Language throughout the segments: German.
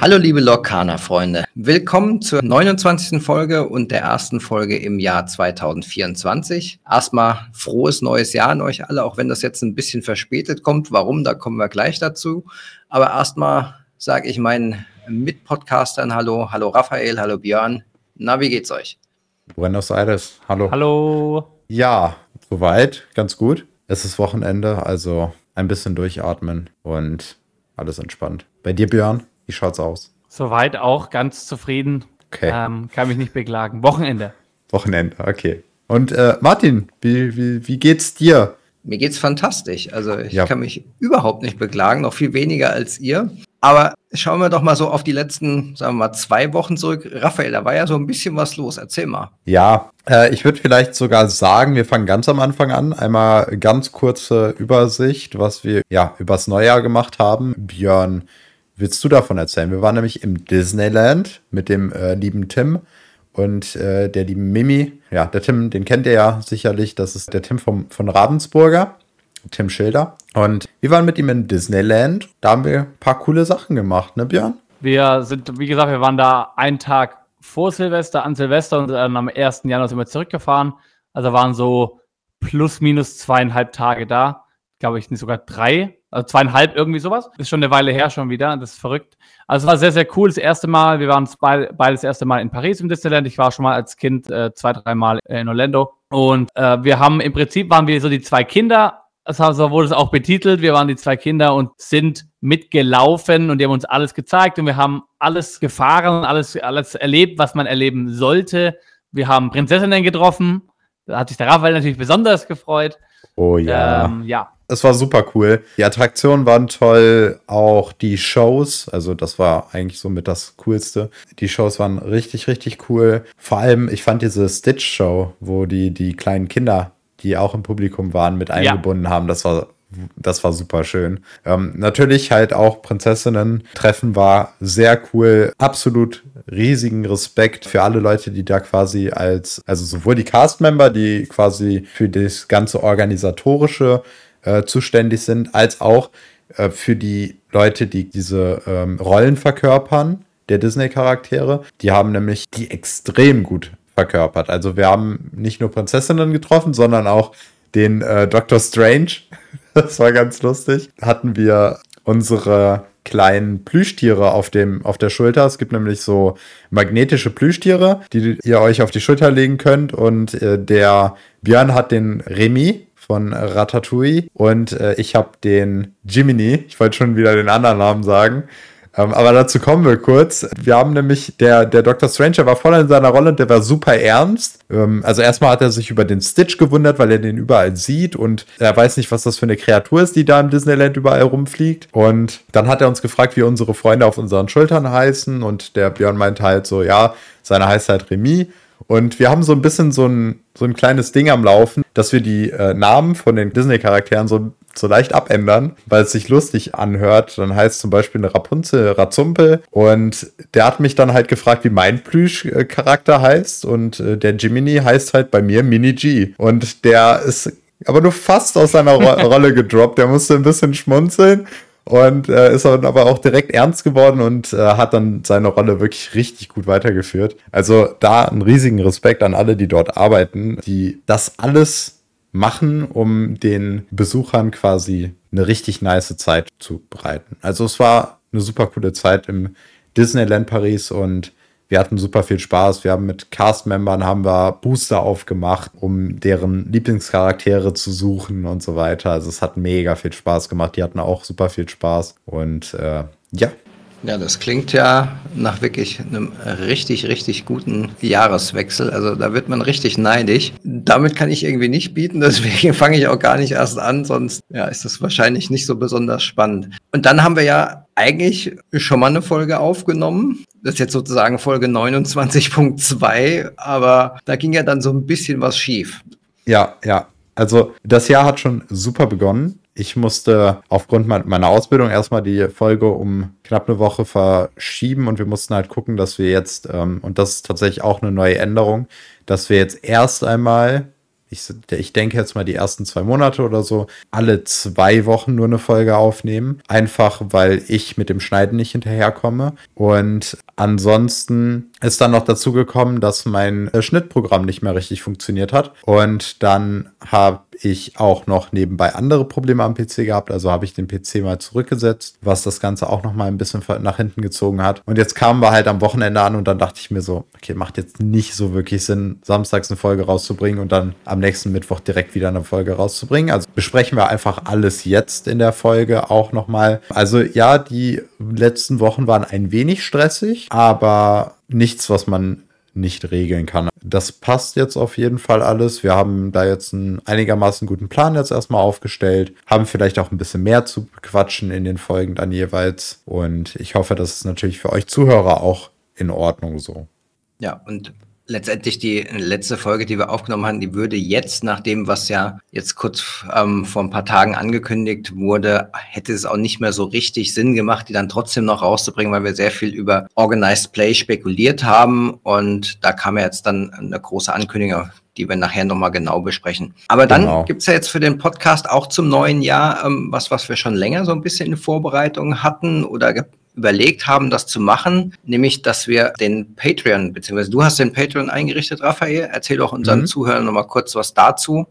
Hallo liebe Lokana-Freunde, willkommen zur 29. Folge und der ersten Folge im Jahr 2024. Erstmal frohes neues Jahr an euch alle, auch wenn das jetzt ein bisschen verspätet kommt. Warum, da kommen wir gleich dazu. Aber erstmal sage ich meinen Mitpodcastern Hallo, hallo Raphael, hallo Björn. Na, wie geht's euch? Buenos Aires, hallo. Hallo. Ja, soweit, ganz gut. Es ist Wochenende, also ein bisschen durchatmen und alles entspannt. Bei dir, Björn, wie schaut's aus? Soweit auch ganz zufrieden. Okay. Ähm, kann mich nicht beklagen. Wochenende. Wochenende, okay. Und äh, Martin, wie, wie, wie geht's dir? Mir geht's fantastisch. Also ich ja. kann mich überhaupt nicht beklagen, noch viel weniger als ihr. Aber schauen wir doch mal so auf die letzten, sagen wir mal, zwei Wochen zurück. Raphael, da war ja so ein bisschen was los. Erzähl mal. Ja, äh, ich würde vielleicht sogar sagen, wir fangen ganz am Anfang an. Einmal ganz kurze Übersicht, was wir ja übers Neujahr gemacht haben. Björn, willst du davon erzählen? Wir waren nämlich im Disneyland mit dem äh, lieben Tim und äh, der lieben Mimi. Ja, der Tim, den kennt ihr ja sicherlich. Das ist der Tim vom, von Ravensburger. Tim Schilder. Und wir waren mit ihm in Disneyland. Da haben wir ein paar coole Sachen gemacht, ne, Björn? Wir sind, wie gesagt, wir waren da einen Tag vor Silvester, an Silvester und dann am 1. Januar sind wir zurückgefahren. Also waren so plus minus zweieinhalb Tage da. Glaube ich, nicht sogar drei, also zweieinhalb, irgendwie sowas. Ist schon eine Weile her schon wieder. Das ist verrückt. Also es war sehr, sehr cool. Das erste Mal, wir waren beide, beide das erste Mal in Paris im Disneyland. Ich war schon mal als Kind äh, zwei, dreimal in Orlando. Und äh, wir haben im Prinzip waren wir so die zwei Kinder das so wurde es auch betitelt. Wir waren die zwei Kinder und sind mitgelaufen und die haben uns alles gezeigt und wir haben alles gefahren und alles, alles erlebt, was man erleben sollte. Wir haben Prinzessinnen getroffen. Da hat sich der Raphael natürlich besonders gefreut. Oh ja. Ähm, ja. Es war super cool. Die Attraktionen waren toll, auch die Shows. Also, das war eigentlich so mit das Coolste. Die Shows waren richtig, richtig cool. Vor allem, ich fand diese Stitch-Show, wo die, die kleinen Kinder die auch im Publikum waren, mit eingebunden ja. haben. Das war das war super schön. Ähm, natürlich halt auch Prinzessinnen-Treffen war sehr cool. Absolut riesigen Respekt für alle Leute, die da quasi als, also sowohl die Cast-Member, die quasi für das ganze Organisatorische äh, zuständig sind, als auch äh, für die Leute, die diese ähm, Rollen verkörpern der Disney-Charaktere. Die haben nämlich die extrem gut verkörpert. Also wir haben nicht nur Prinzessinnen getroffen, sondern auch den äh, Doctor Strange. das war ganz lustig. Hatten wir unsere kleinen Plüschtiere auf, dem, auf der Schulter. Es gibt nämlich so magnetische Plüschtiere, die ihr euch auf die Schulter legen könnt. Und äh, der Björn hat den Remy von Ratatouille und äh, ich habe den Jiminy. Ich wollte schon wieder den anderen Namen sagen. Ähm, aber dazu kommen wir kurz. Wir haben nämlich, der, der Dr. Stranger war voll in seiner Rolle und der war super ernst. Ähm, also erstmal hat er sich über den Stitch gewundert, weil er den überall sieht und er weiß nicht, was das für eine Kreatur ist, die da im Disneyland überall rumfliegt. Und dann hat er uns gefragt, wie unsere Freunde auf unseren Schultern heißen und der Björn meint halt so, ja, seine heißt halt Remy. Und wir haben so ein bisschen so ein, so ein kleines Ding am Laufen, dass wir die äh, Namen von den Disney-Charakteren so so leicht abändern, weil es sich lustig anhört. Dann heißt zum Beispiel eine Rapunzel Razumpel. Und der hat mich dann halt gefragt, wie mein Plüsch-Charakter heißt. Und äh, der Jiminy heißt halt bei mir Mini G. Und der ist aber nur fast aus seiner Ro Rolle gedroppt. Der musste ein bisschen schmunzeln und äh, ist dann aber auch direkt ernst geworden und äh, hat dann seine Rolle wirklich richtig gut weitergeführt. Also da einen riesigen Respekt an alle, die dort arbeiten, die das alles machen, um den Besuchern quasi eine richtig nice Zeit zu bereiten. Also es war eine super coole Zeit im Disneyland Paris und wir hatten super viel Spaß. Wir haben mit Cast-Membern haben wir Booster aufgemacht, um deren Lieblingscharaktere zu suchen und so weiter. Also es hat mega viel Spaß gemacht. Die hatten auch super viel Spaß. Und äh, ja, ja, das klingt ja nach wirklich einem richtig, richtig guten Jahreswechsel. Also da wird man richtig neidisch. Damit kann ich irgendwie nicht bieten, deswegen fange ich auch gar nicht erst an, sonst ja, ist das wahrscheinlich nicht so besonders spannend. Und dann haben wir ja eigentlich schon mal eine Folge aufgenommen. Das ist jetzt sozusagen Folge 29.2, aber da ging ja dann so ein bisschen was schief. Ja, ja. Also das Jahr hat schon super begonnen. Ich musste aufgrund meiner Ausbildung erstmal die Folge um knapp eine Woche verschieben und wir mussten halt gucken, dass wir jetzt, ähm, und das ist tatsächlich auch eine neue Änderung, dass wir jetzt erst einmal ich, ich denke jetzt mal die ersten zwei Monate oder so, alle zwei Wochen nur eine Folge aufnehmen. Einfach weil ich mit dem Schneiden nicht hinterherkomme. Und ansonsten ist dann noch dazu gekommen, dass mein äh, Schnittprogramm nicht mehr richtig funktioniert hat. Und dann habe ich auch noch nebenbei andere Probleme am PC gehabt. Also habe ich den PC mal zurückgesetzt, was das Ganze auch noch mal ein bisschen nach hinten gezogen hat. Und jetzt kamen wir halt am Wochenende an und dann dachte ich mir so, okay, macht jetzt nicht so wirklich Sinn, samstags eine Folge rauszubringen und dann am nächsten Mittwoch direkt wieder eine Folge rauszubringen. Also besprechen wir einfach alles jetzt in der Folge auch noch mal. Also ja, die letzten Wochen waren ein wenig stressig, aber nichts, was man nicht regeln kann. Das passt jetzt auf jeden Fall alles. Wir haben da jetzt einen einigermaßen guten Plan jetzt erstmal aufgestellt, haben vielleicht auch ein bisschen mehr zu quatschen in den Folgen dann jeweils. Und ich hoffe, das ist natürlich für euch Zuhörer auch in Ordnung so. Ja, und letztendlich die letzte Folge, die wir aufgenommen haben, die würde jetzt, nach dem, was ja jetzt kurz ähm, vor ein paar Tagen angekündigt wurde, hätte es auch nicht mehr so richtig Sinn gemacht, die dann trotzdem noch rauszubringen, weil wir sehr viel über Organized Play spekuliert haben. Und da kam ja jetzt dann eine große Ankündigung, die wir nachher nochmal genau besprechen. Aber dann genau. gibt's ja jetzt für den Podcast auch zum neuen Jahr ähm, was, was wir schon länger so ein bisschen in Vorbereitung hatten oder überlegt haben, das zu machen, nämlich, dass wir den Patreon, beziehungsweise du hast den Patreon eingerichtet, Raphael. Erzähl doch unseren mhm. Zuhörern nochmal kurz was dazu,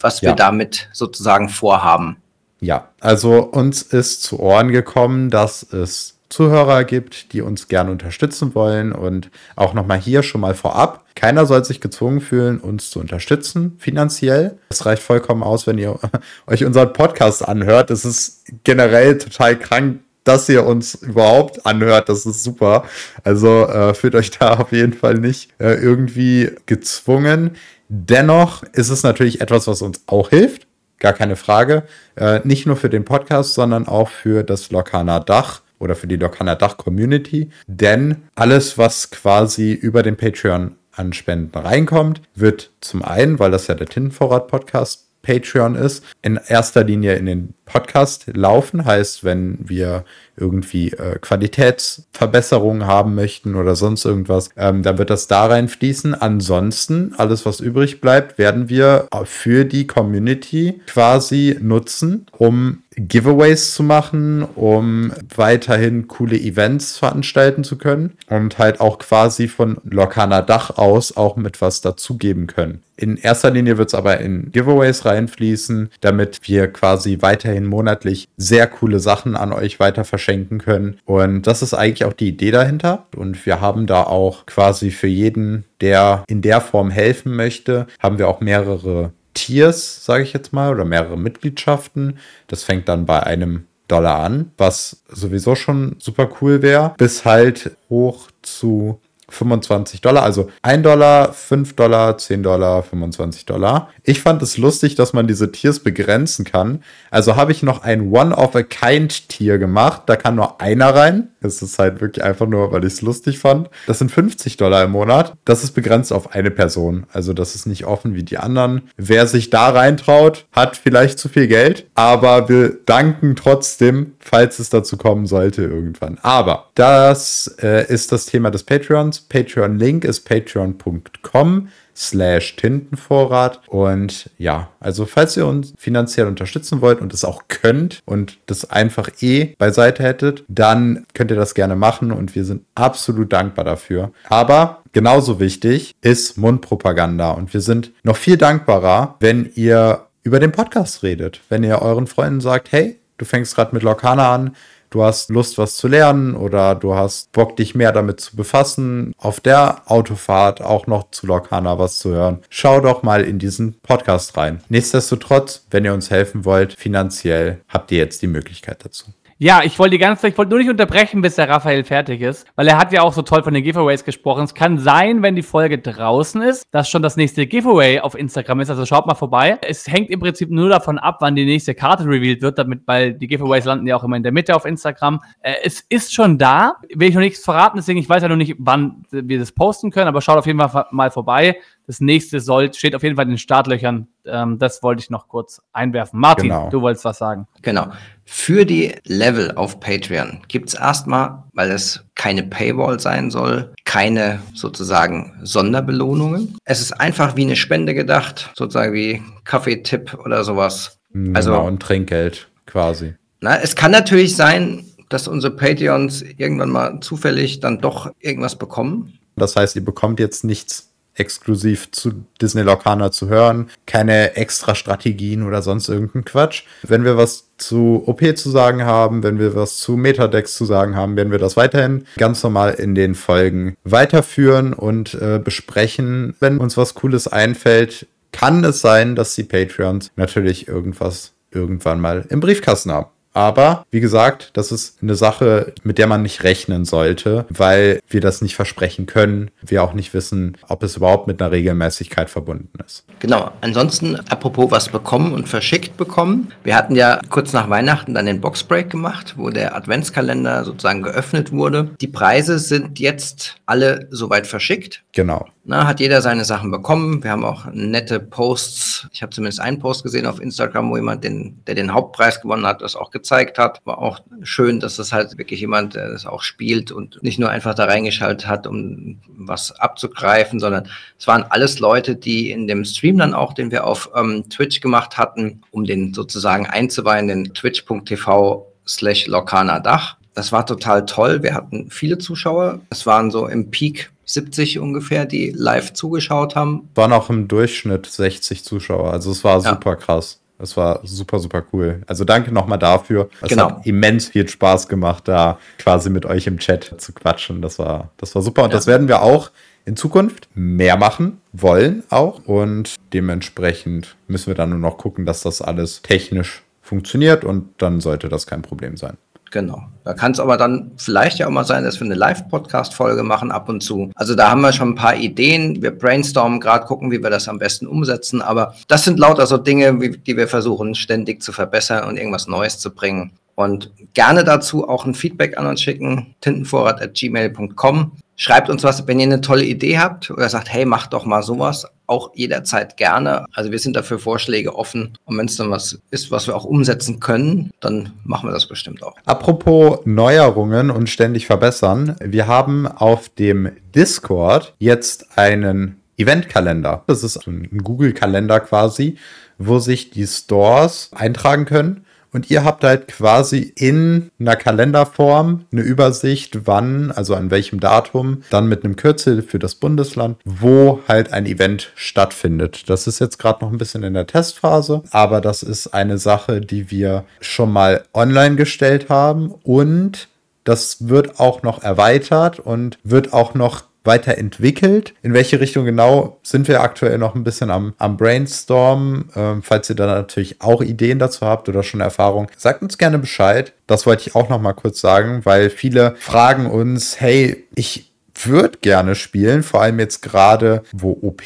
was ja. wir damit sozusagen vorhaben. Ja, also uns ist zu Ohren gekommen, dass es Zuhörer gibt, die uns gerne unterstützen wollen und auch nochmal hier schon mal vorab. Keiner soll sich gezwungen fühlen, uns zu unterstützen finanziell. Es reicht vollkommen aus, wenn ihr euch unseren Podcast anhört. Es ist generell total krank, dass ihr uns überhaupt anhört. Das ist super. Also äh, fühlt euch da auf jeden Fall nicht äh, irgendwie gezwungen. Dennoch ist es natürlich etwas, was uns auch hilft. Gar keine Frage. Äh, nicht nur für den Podcast, sondern auch für das Lokana Dach oder für die Lokana Dach Community. Denn alles, was quasi über den Patreon an Spenden reinkommt, wird zum einen, weil das ja der Tintenvorrat Podcast Patreon ist, in erster Linie in den Podcast laufen. Heißt, wenn wir irgendwie äh, Qualitätsverbesserungen haben möchten oder sonst irgendwas, ähm, dann wird das da reinfließen. Ansonsten, alles, was übrig bleibt, werden wir für die Community quasi nutzen, um Giveaways zu machen, um weiterhin coole Events veranstalten zu können und halt auch quasi von Lokana Dach aus auch mit was dazugeben können. In erster Linie wird es aber in Giveaways reinfließen, damit wir quasi weiterhin monatlich sehr coole Sachen an euch weiter verschenken können. Und das ist eigentlich auch die Idee dahinter. Und wir haben da auch quasi für jeden, der in der Form helfen möchte, haben wir auch mehrere Tiers, sage ich jetzt mal, oder mehrere Mitgliedschaften. Das fängt dann bei einem Dollar an, was sowieso schon super cool wäre, bis halt hoch zu 25 Dollar, also 1 Dollar, 5 Dollar, 10 Dollar, 25 Dollar. Ich fand es lustig, dass man diese Tiers begrenzen kann. Also habe ich noch ein One-of-a-Kind-Tier gemacht. Da kann nur einer rein. Das ist halt wirklich einfach nur, weil ich es lustig fand. Das sind 50 Dollar im Monat. Das ist begrenzt auf eine Person. Also das ist nicht offen wie die anderen. Wer sich da reintraut, hat vielleicht zu viel Geld. Aber wir danken trotzdem, falls es dazu kommen sollte irgendwann. Aber das äh, ist das Thema des Patreons. Patreon-Link ist patreon.com slash Tintenvorrat. Und ja, also falls ihr uns finanziell unterstützen wollt und es auch könnt und das einfach eh beiseite hättet, dann könnt ihr das gerne machen und wir sind absolut dankbar dafür. Aber genauso wichtig ist Mundpropaganda und wir sind noch viel dankbarer, wenn ihr über den Podcast redet. Wenn ihr euren Freunden sagt, hey, du fängst gerade mit Lokana an, du hast Lust, was zu lernen oder du hast Bock, dich mehr damit zu befassen, auf der Autofahrt auch noch zu Lokana was zu hören, schau doch mal in diesen Podcast rein. Nichtsdestotrotz, wenn ihr uns helfen wollt, finanziell, habt ihr jetzt die Möglichkeit dazu. Ja, ich wollte die ganze Zeit, ich wollte nur nicht unterbrechen, bis der Raphael fertig ist, weil er hat ja auch so toll von den Giveaways gesprochen. Es kann sein, wenn die Folge draußen ist, dass schon das nächste Giveaway auf Instagram ist. Also schaut mal vorbei. Es hängt im Prinzip nur davon ab, wann die nächste Karte revealed wird, damit, weil die Giveaways landen ja auch immer in der Mitte auf Instagram. Äh, es ist schon da. Will ich noch nichts verraten, deswegen ich weiß ja noch nicht, wann wir das posten können, aber schaut auf jeden Fall mal vorbei. das nächste soll, steht auf jeden Fall in den Startlöchern. Ähm, das wollte ich noch kurz einwerfen. Martin, genau. du wolltest was sagen. Genau. Für die Level auf Patreon gibt es erstmal, weil es keine Paywall sein soll, keine sozusagen Sonderbelohnungen. Es ist einfach wie eine Spende gedacht, sozusagen wie Kaffeetipp oder sowas. Genau, also ein Trinkgeld quasi. Na, es kann natürlich sein, dass unsere Patreons irgendwann mal zufällig dann doch irgendwas bekommen. Das heißt, ihr bekommt jetzt nichts exklusiv zu Disney Locana zu hören, keine extra Strategien oder sonst irgendeinen Quatsch. Wenn wir was zu OP zu sagen haben, wenn wir was zu Metadex zu sagen haben, werden wir das weiterhin ganz normal in den Folgen weiterführen und äh, besprechen. Wenn uns was Cooles einfällt, kann es sein, dass die Patreons natürlich irgendwas irgendwann mal im Briefkasten haben. Aber wie gesagt, das ist eine Sache, mit der man nicht rechnen sollte, weil wir das nicht versprechen können. Wir auch nicht wissen, ob es überhaupt mit einer Regelmäßigkeit verbunden ist. Genau. Ansonsten, apropos was bekommen und verschickt bekommen. Wir hatten ja kurz nach Weihnachten dann den Boxbreak gemacht, wo der Adventskalender sozusagen geöffnet wurde. Die Preise sind jetzt alle soweit verschickt. Genau. Na, hat jeder seine Sachen bekommen. Wir haben auch nette Posts. Ich habe zumindest einen Post gesehen auf Instagram, wo jemand, den, der den Hauptpreis gewonnen hat, das auch gezeigt hat. War auch schön, dass das halt wirklich jemand, der das auch spielt und nicht nur einfach da reingeschaltet hat, um was abzugreifen, sondern es waren alles Leute, die in dem Stream dann auch, den wir auf ähm, Twitch gemacht hatten, um den sozusagen einzuweihen, den twitch.tv slash Lokana Dach. Das war total toll. Wir hatten viele Zuschauer. Es waren so im Peak 70 ungefähr, die live zugeschaut haben. Waren auch im Durchschnitt 60 Zuschauer. Also es war ja. super krass. Es war super, super cool. Also danke nochmal dafür. Es genau. hat immens viel Spaß gemacht, da quasi mit euch im Chat zu quatschen. Das war, das war super. Und ja. das werden wir auch in Zukunft mehr machen wollen auch. Und dementsprechend müssen wir dann nur noch gucken, dass das alles technisch funktioniert und dann sollte das kein Problem sein. Genau. Da kann es aber dann vielleicht ja auch mal sein, dass wir eine Live-Podcast-Folge machen ab und zu. Also da haben wir schon ein paar Ideen. Wir brainstormen gerade, gucken, wie wir das am besten umsetzen. Aber das sind lauter so Dinge, die wir versuchen ständig zu verbessern und irgendwas Neues zu bringen. Und gerne dazu auch ein Feedback an uns schicken, tintenvorrat.gmail.com. Schreibt uns was, wenn ihr eine tolle Idee habt oder sagt, hey, macht doch mal sowas, auch jederzeit gerne. Also wir sind dafür Vorschläge offen. Und wenn es dann was ist, was wir auch umsetzen können, dann machen wir das bestimmt auch. Apropos Neuerungen und ständig verbessern. Wir haben auf dem Discord jetzt einen Eventkalender. Das ist ein Google-Kalender quasi, wo sich die Stores eintragen können und ihr habt halt quasi in einer Kalenderform eine Übersicht, wann, also an welchem Datum, dann mit einem Kürzel für das Bundesland, wo halt ein Event stattfindet. Das ist jetzt gerade noch ein bisschen in der Testphase, aber das ist eine Sache, die wir schon mal online gestellt haben und das wird auch noch erweitert und wird auch noch weiterentwickelt. In welche Richtung genau sind wir aktuell noch ein bisschen am, am Brainstorm. Ähm, falls ihr da natürlich auch Ideen dazu habt oder schon Erfahrung, sagt uns gerne Bescheid. Das wollte ich auch noch mal kurz sagen, weil viele fragen uns, hey, ich würde gerne spielen, vor allem jetzt gerade, wo OP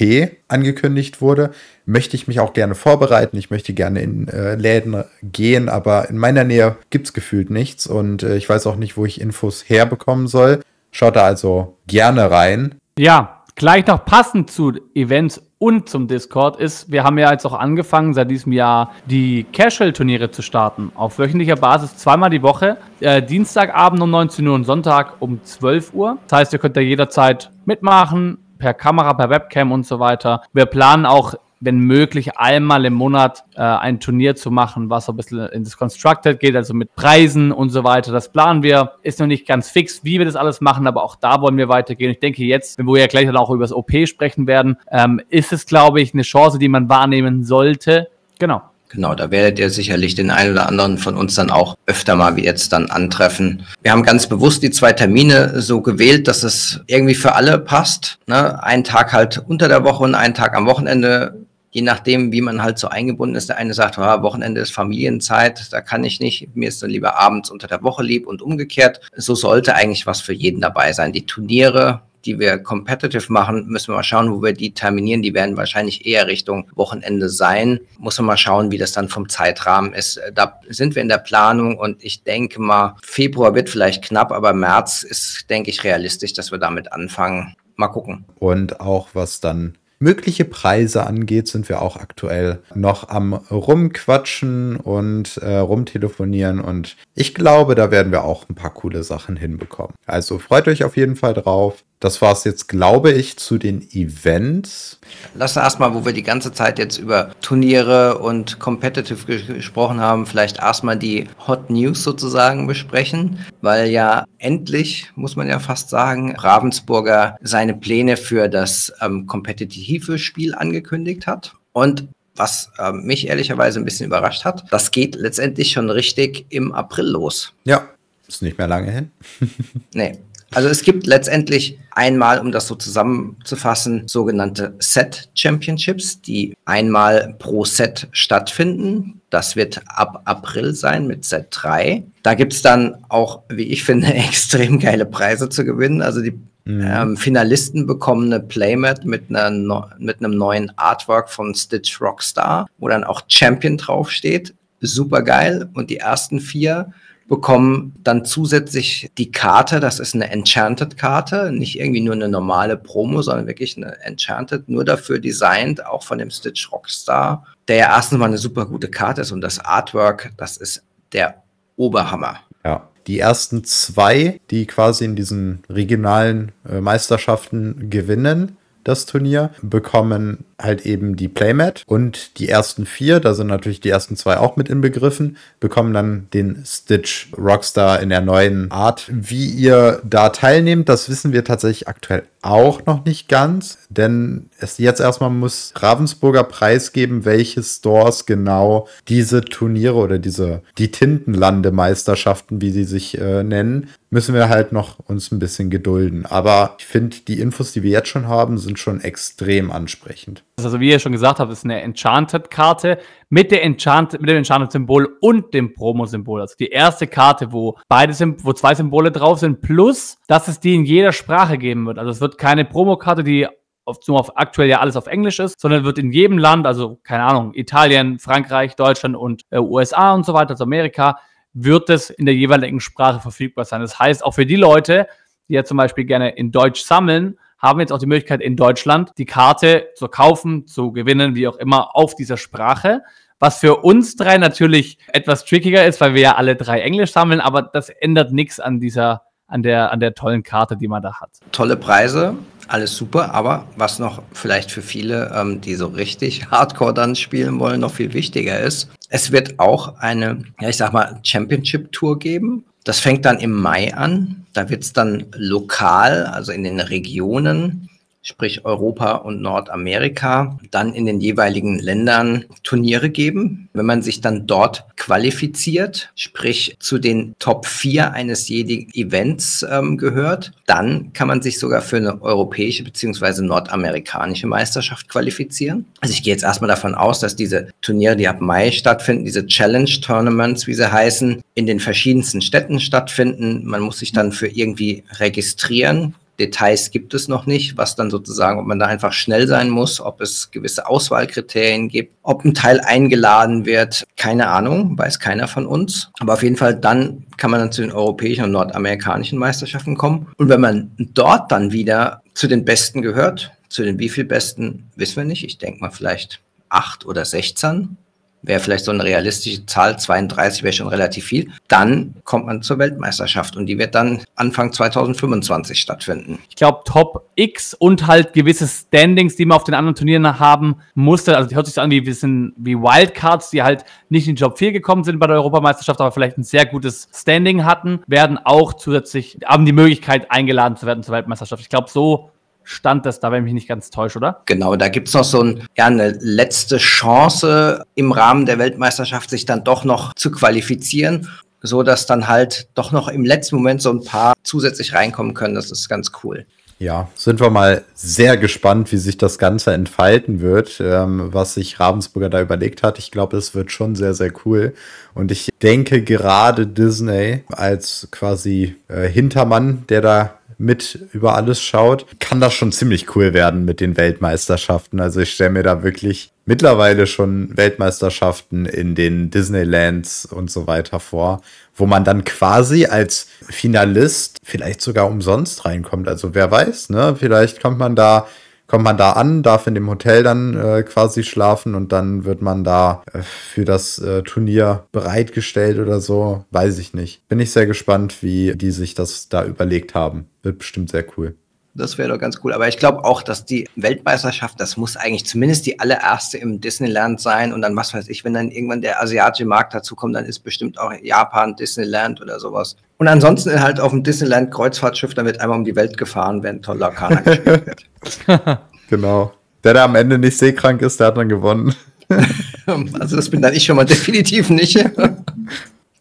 angekündigt wurde, möchte ich mich auch gerne vorbereiten. Ich möchte gerne in äh, Läden gehen, aber in meiner Nähe gibt es gefühlt nichts und äh, ich weiß auch nicht, wo ich Infos herbekommen soll. Schaut da also gerne rein. Ja, gleich noch passend zu Events und zum Discord ist, wir haben ja jetzt auch angefangen, seit diesem Jahr die Casual-Turniere zu starten. Auf wöchentlicher Basis zweimal die Woche. Äh, Dienstagabend um 19 Uhr und Sonntag um 12 Uhr. Das heißt, ihr könnt da jederzeit mitmachen, per Kamera, per Webcam und so weiter. Wir planen auch wenn möglich, einmal im Monat äh, ein Turnier zu machen, was so ein bisschen in das Constructed geht, also mit Preisen und so weiter. Das planen wir. Ist noch nicht ganz fix, wie wir das alles machen, aber auch da wollen wir weitergehen. Ich denke jetzt, wenn wir ja gleich dann auch über das OP sprechen werden, ähm, ist es, glaube ich, eine Chance, die man wahrnehmen sollte. Genau. Genau, da werdet ihr sicherlich den einen oder anderen von uns dann auch öfter mal wie jetzt dann antreffen. Wir haben ganz bewusst die zwei Termine so gewählt, dass es irgendwie für alle passt. Ne? Ein Tag halt unter der Woche und einen Tag am Wochenende je nachdem, wie man halt so eingebunden ist. Der eine sagt, oh, Wochenende ist Familienzeit, da kann ich nicht, mir ist dann lieber abends unter der Woche lieb und umgekehrt. So sollte eigentlich was für jeden dabei sein. Die Turniere, die wir competitive machen, müssen wir mal schauen, wo wir die terminieren. Die werden wahrscheinlich eher Richtung Wochenende sein. Muss man mal schauen, wie das dann vom Zeitrahmen ist. Da sind wir in der Planung und ich denke mal, Februar wird vielleicht knapp, aber März ist, denke ich, realistisch, dass wir damit anfangen. Mal gucken. Und auch was dann mögliche Preise angeht, sind wir auch aktuell noch am rumquatschen und äh, rumtelefonieren und ich glaube, da werden wir auch ein paar coole Sachen hinbekommen. Also freut euch auf jeden Fall drauf. Das war es jetzt, glaube ich, zu den Events. Lass uns erstmal, wo wir die ganze Zeit jetzt über Turniere und Competitive gesprochen haben, vielleicht erstmal die Hot News sozusagen besprechen, weil ja endlich, muss man ja fast sagen, Ravensburger seine Pläne für das ähm, kompetitive Spiel angekündigt hat. Und was äh, mich ehrlicherweise ein bisschen überrascht hat, das geht letztendlich schon richtig im April los. Ja, ist nicht mehr lange hin. nee, also es gibt letztendlich einmal, um das so zusammenzufassen, sogenannte Set Championships, die einmal pro Set stattfinden. Das wird ab April sein mit Set 3. Da gibt es dann auch, wie ich finde, extrem geile Preise zu gewinnen. Also die Mhm. Ähm, Finalisten bekommen eine Playmat mit, einer, mit einem neuen Artwork von Stitch Rockstar, wo dann auch Champion draufsteht. Super geil. Und die ersten vier bekommen dann zusätzlich die Karte, das ist eine Enchanted-Karte, nicht irgendwie nur eine normale Promo, sondern wirklich eine Enchanted, nur dafür designt, auch von dem Stitch Rockstar, der ja erstens mal eine super gute Karte ist und das Artwork, das ist der Oberhammer. Ja. Die ersten zwei, die quasi in diesen regionalen äh, Meisterschaften gewinnen, das Turnier, bekommen halt eben die Playmat und die ersten vier, da sind natürlich die ersten zwei auch mit inbegriffen, bekommen dann den Stitch Rockstar in der neuen Art. Wie ihr da teilnehmt, das wissen wir tatsächlich aktuell auch noch nicht ganz, denn es jetzt erstmal muss Ravensburger preisgeben, welche Stores genau diese Turniere oder diese die Tintenlandemeisterschaften, wie sie sich äh, nennen, müssen wir halt noch uns ein bisschen gedulden. Aber ich finde, die Infos, die wir jetzt schon haben, sind schon extrem ansprechend. Also wie ihr schon gesagt habt, ist eine Enchanted-Karte mit, der Enchanted, mit dem Enchanted-Symbol und dem Promo-Symbol. Also die erste Karte, wo beide wo zwei Symbole drauf sind, plus dass es die in jeder Sprache geben wird. Also es wird keine Promokarte, die auf, auf aktuell ja alles auf Englisch ist, sondern wird in jedem Land, also keine Ahnung, Italien, Frankreich, Deutschland und äh, USA und so weiter, also Amerika, wird es in der jeweiligen Sprache verfügbar sein. Das heißt, auch für die Leute, die ja zum Beispiel gerne in Deutsch sammeln, haben jetzt auch die Möglichkeit in Deutschland die Karte zu kaufen, zu gewinnen, wie auch immer, auf dieser Sprache. Was für uns drei natürlich etwas trickiger ist, weil wir ja alle drei Englisch sammeln, aber das ändert nichts an dieser, an der, an der tollen Karte, die man da hat. Tolle Preise, alles super, aber was noch vielleicht für viele, ähm, die so richtig Hardcore dann spielen wollen, noch viel wichtiger ist, es wird auch eine, ja, ich sag mal, Championship Tour geben. Das fängt dann im Mai an. Da wird es dann lokal, also in den Regionen, sprich Europa und Nordamerika, dann in den jeweiligen Ländern Turniere geben. Wenn man sich dann dort qualifiziert, sprich zu den Top 4 eines jeden Events ähm, gehört, dann kann man sich sogar für eine europäische beziehungsweise nordamerikanische Meisterschaft qualifizieren. Also ich gehe jetzt erstmal davon aus, dass diese Turniere, die ab Mai stattfinden, diese Challenge Tournaments, wie sie heißen, in den verschiedensten Städten stattfinden. Man muss sich dann für irgendwie registrieren Details gibt es noch nicht, was dann sozusagen, ob man da einfach schnell sein muss, ob es gewisse Auswahlkriterien gibt, ob ein Teil eingeladen wird, keine Ahnung, weiß keiner von uns. Aber auf jeden Fall dann kann man dann zu den europäischen und nordamerikanischen Meisterschaften kommen. Und wenn man dort dann wieder zu den Besten gehört, zu den wie viel Besten, wissen wir nicht. Ich denke mal vielleicht acht oder 16 wäre vielleicht so eine realistische Zahl, 32 wäre schon relativ viel, dann kommt man zur Weltmeisterschaft und die wird dann Anfang 2025 stattfinden. Ich glaube, Top X und halt gewisse Standings, die man auf den anderen Turnieren haben musste, also die hört sich so an wie, bisschen, wie Wildcards, die halt nicht in den Job 4 gekommen sind bei der Europameisterschaft, aber vielleicht ein sehr gutes Standing hatten, werden auch zusätzlich, haben die Möglichkeit eingeladen zu werden zur Weltmeisterschaft. Ich glaube, so stand das da, wenn ich mich nicht ganz täusche, oder? Genau, da gibt es noch so ein, ja, eine letzte Chance im Rahmen der Weltmeisterschaft, sich dann doch noch zu qualifizieren, so dass dann halt doch noch im letzten Moment so ein paar zusätzlich reinkommen können. Das ist ganz cool. Ja, sind wir mal sehr gespannt, wie sich das Ganze entfalten wird, ähm, was sich Ravensburger da überlegt hat. Ich glaube, es wird schon sehr, sehr cool. Und ich denke gerade Disney als quasi äh, Hintermann, der da mit über alles schaut, kann das schon ziemlich cool werden mit den Weltmeisterschaften. Also ich stelle mir da wirklich mittlerweile schon Weltmeisterschaften in den Disneylands und so weiter vor, wo man dann quasi als Finalist vielleicht sogar umsonst reinkommt. Also wer weiß, ne? Vielleicht kommt man da kommt man da an, darf in dem Hotel dann äh, quasi schlafen und dann wird man da äh, für das äh, Turnier bereitgestellt oder so. Weiß ich nicht. Bin ich sehr gespannt, wie die sich das da überlegt haben. Wird bestimmt sehr cool. Das wäre doch ganz cool. Aber ich glaube auch, dass die Weltmeisterschaft, das muss eigentlich zumindest die allererste im Disneyland sein. Und dann, was weiß ich, wenn dann irgendwann der asiatische Markt dazu kommt, dann ist bestimmt auch Japan Disneyland oder sowas. Und ansonsten halt auf dem Disneyland Kreuzfahrtschiff, dann wird einmal um die Welt gefahren, wenn toller Kana gespielt wird. genau. Der, der am Ende nicht seekrank ist, der hat dann gewonnen. also das bin dann ich schon mal definitiv nicht.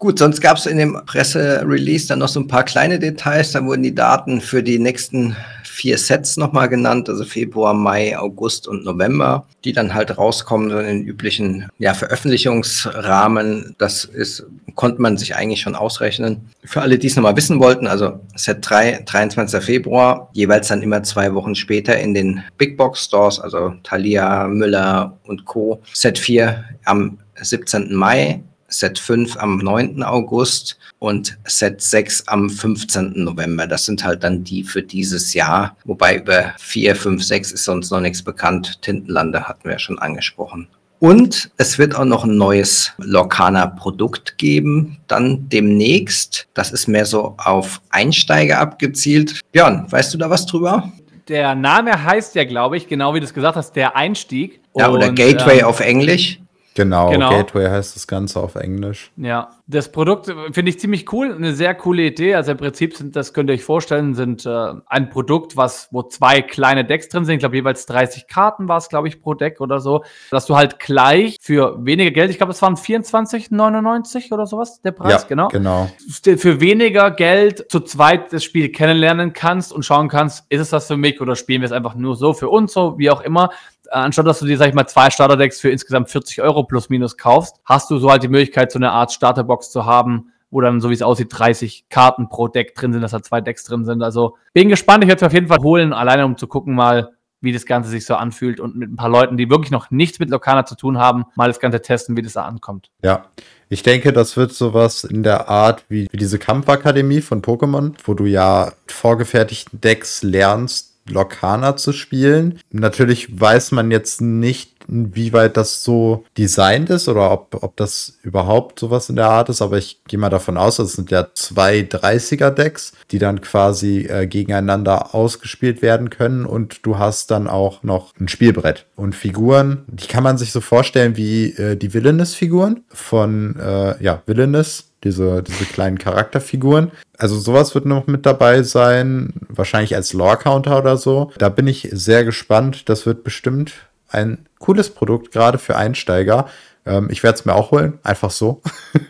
Gut, sonst gab es in dem Presserelease dann noch so ein paar kleine Details. Da wurden die Daten für die nächsten vier Sets nochmal genannt, also Februar, Mai, August und November, die dann halt rauskommen so in den üblichen ja, Veröffentlichungsrahmen. Das ist, konnte man sich eigentlich schon ausrechnen. Für alle, die es nochmal wissen wollten, also Set 3, 23. Februar, jeweils dann immer zwei Wochen später in den Big Box Stores, also Thalia, Müller und Co. Set 4 am 17. Mai, Set 5 am 9. August und Set 6 am 15. November. Das sind halt dann die für dieses Jahr. Wobei über 4, 5, 6 ist sonst noch nichts bekannt. Tintenlande hatten wir ja schon angesprochen. Und es wird auch noch ein neues Lorcaner-Produkt geben, dann demnächst. Das ist mehr so auf Einsteiger abgezielt. Björn, weißt du da was drüber? Der Name heißt ja, glaube ich, genau wie du es gesagt hast, der Einstieg. Ja, oder Gateway ähm, auf Englisch. Genau, genau, Gateway heißt das Ganze auf Englisch. Ja, das Produkt finde ich ziemlich cool, eine sehr coole Idee. Also im Prinzip sind, das könnt ihr euch vorstellen, sind äh, ein Produkt, was, wo zwei kleine Decks drin sind. Ich glaube, jeweils 30 Karten war es, glaube ich, pro Deck oder so. Dass du halt gleich für weniger Geld, ich glaube, es waren 24,99 oder sowas, der Preis, ja, genau. genau. Für weniger Geld zu zweit das Spiel kennenlernen kannst und schauen kannst, ist es das für mich oder spielen wir es einfach nur so für uns, so wie auch immer anstatt dass du dir, sag ich mal, zwei Starterdecks für insgesamt 40 Euro plus minus kaufst, hast du so halt die Möglichkeit, so eine Art Starterbox zu haben, wo dann, so wie es aussieht, 30 Karten pro Deck drin sind, dass da zwei Decks drin sind. Also bin gespannt, ich werde es auf jeden Fall holen, alleine um zu gucken mal, wie das Ganze sich so anfühlt und mit ein paar Leuten, die wirklich noch nichts mit Lokana zu tun haben, mal das Ganze testen, wie das da ankommt. Ja, ich denke, das wird sowas in der Art wie, wie diese Kampfakademie von Pokémon, wo du ja vorgefertigten Decks lernst, Lokana zu spielen. Natürlich weiß man jetzt nicht, inwieweit das so designt ist oder ob, ob das überhaupt sowas in der Art ist, aber ich gehe mal davon aus, das sind ja zwei 30er-Decks, die dann quasi äh, gegeneinander ausgespielt werden können und du hast dann auch noch ein Spielbrett und Figuren, die kann man sich so vorstellen wie äh, die Villainous-Figuren von, äh, ja, Villainous diese, diese kleinen Charakterfiguren. Also sowas wird noch mit dabei sein, wahrscheinlich als Lore-Counter oder so. Da bin ich sehr gespannt. Das wird bestimmt ein cooles Produkt, gerade für Einsteiger. Ähm, ich werde es mir auch holen, einfach so.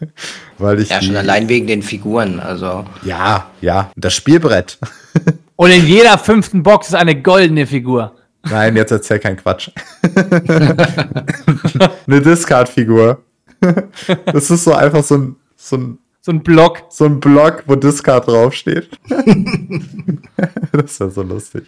Weil ich ja, schon allein wegen den Figuren, also. Ja, ja, das Spielbrett. Und in jeder fünften Box ist eine goldene Figur. Nein, jetzt erzähl kein Quatsch. eine Discard-Figur. Das ist so einfach so ein so ein, so ein Block. So ein Block, wo Discard draufsteht. das ist ja so lustig.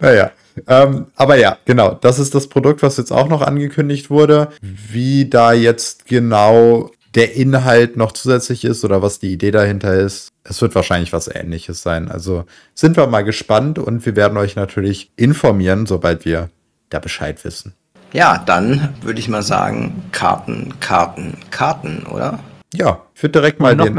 Naja. Ähm, aber ja, genau. Das ist das Produkt, was jetzt auch noch angekündigt wurde. Wie da jetzt genau der Inhalt noch zusätzlich ist oder was die Idee dahinter ist. Es wird wahrscheinlich was ähnliches sein. Also sind wir mal gespannt und wir werden euch natürlich informieren, sobald wir da Bescheid wissen. Ja, dann würde ich mal sagen, Karten, Karten, Karten, oder? Ja, ich würde direkt mal den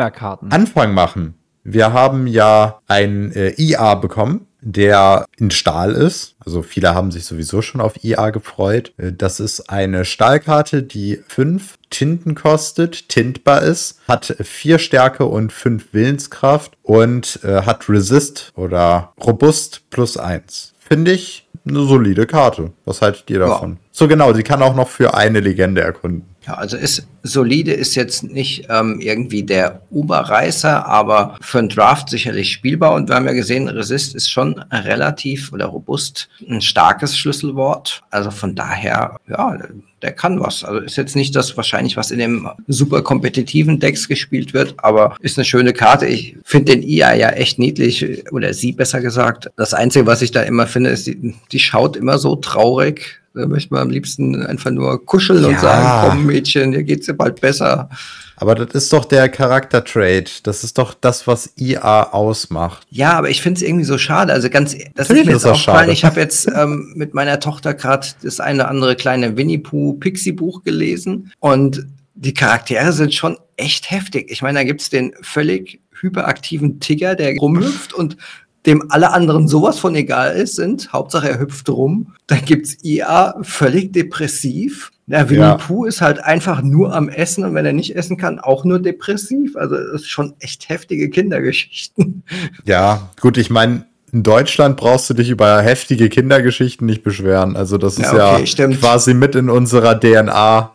Anfang machen. Wir haben ja ein äh, IA bekommen, der in Stahl ist. Also viele haben sich sowieso schon auf IA gefreut. Äh, das ist eine Stahlkarte, die fünf Tinten kostet, tintbar ist, hat vier Stärke und fünf Willenskraft und äh, hat Resist oder Robust plus eins. Finde ich eine solide Karte. Was haltet ihr davon? Ja. So genau, sie kann auch noch für eine Legende erkunden. Ja, also ist solide ist jetzt nicht ähm, irgendwie der Oberreißer, aber für einen Draft sicherlich spielbar. Und wir haben ja gesehen, Resist ist schon relativ oder robust ein starkes Schlüsselwort. Also von daher, ja, der kann was. Also ist jetzt nicht das wahrscheinlich, was in dem super kompetitiven Decks gespielt wird, aber ist eine schöne Karte. Ich finde den IA ja echt niedlich oder sie besser gesagt. Das Einzige, was ich da immer finde, ist, die, die schaut immer so traurig Da möchte man am liebsten einfach nur kuscheln ja. und sagen, komm Mädchen, dir geht's dir bald besser. Aber das ist doch der Charakter-Trade. Das ist doch das, was IA ausmacht. Ja, aber ich finde es irgendwie so schade. Also ganz, das Natürlich ist mir jetzt aufgefallen. Ich habe jetzt ähm, mit meiner Tochter gerade das eine oder andere kleine Winnie Pooh Pixie Buch gelesen und die Charaktere sind schon echt heftig. Ich meine, da gibt's den völlig hyperaktiven Tigger, der rumhüpft und dem alle anderen sowas von egal ist, sind. Hauptsache er hüpft rum. Dann gibt's IA, völlig depressiv. Ja, Winnie ja. Pooh ist halt einfach nur am Essen und wenn er nicht essen kann, auch nur depressiv. Also das ist schon echt heftige Kindergeschichten. Ja, gut, ich meine, in Deutschland brauchst du dich über heftige Kindergeschichten nicht beschweren. Also das ist ja, okay, ja quasi mit in unserer DNA.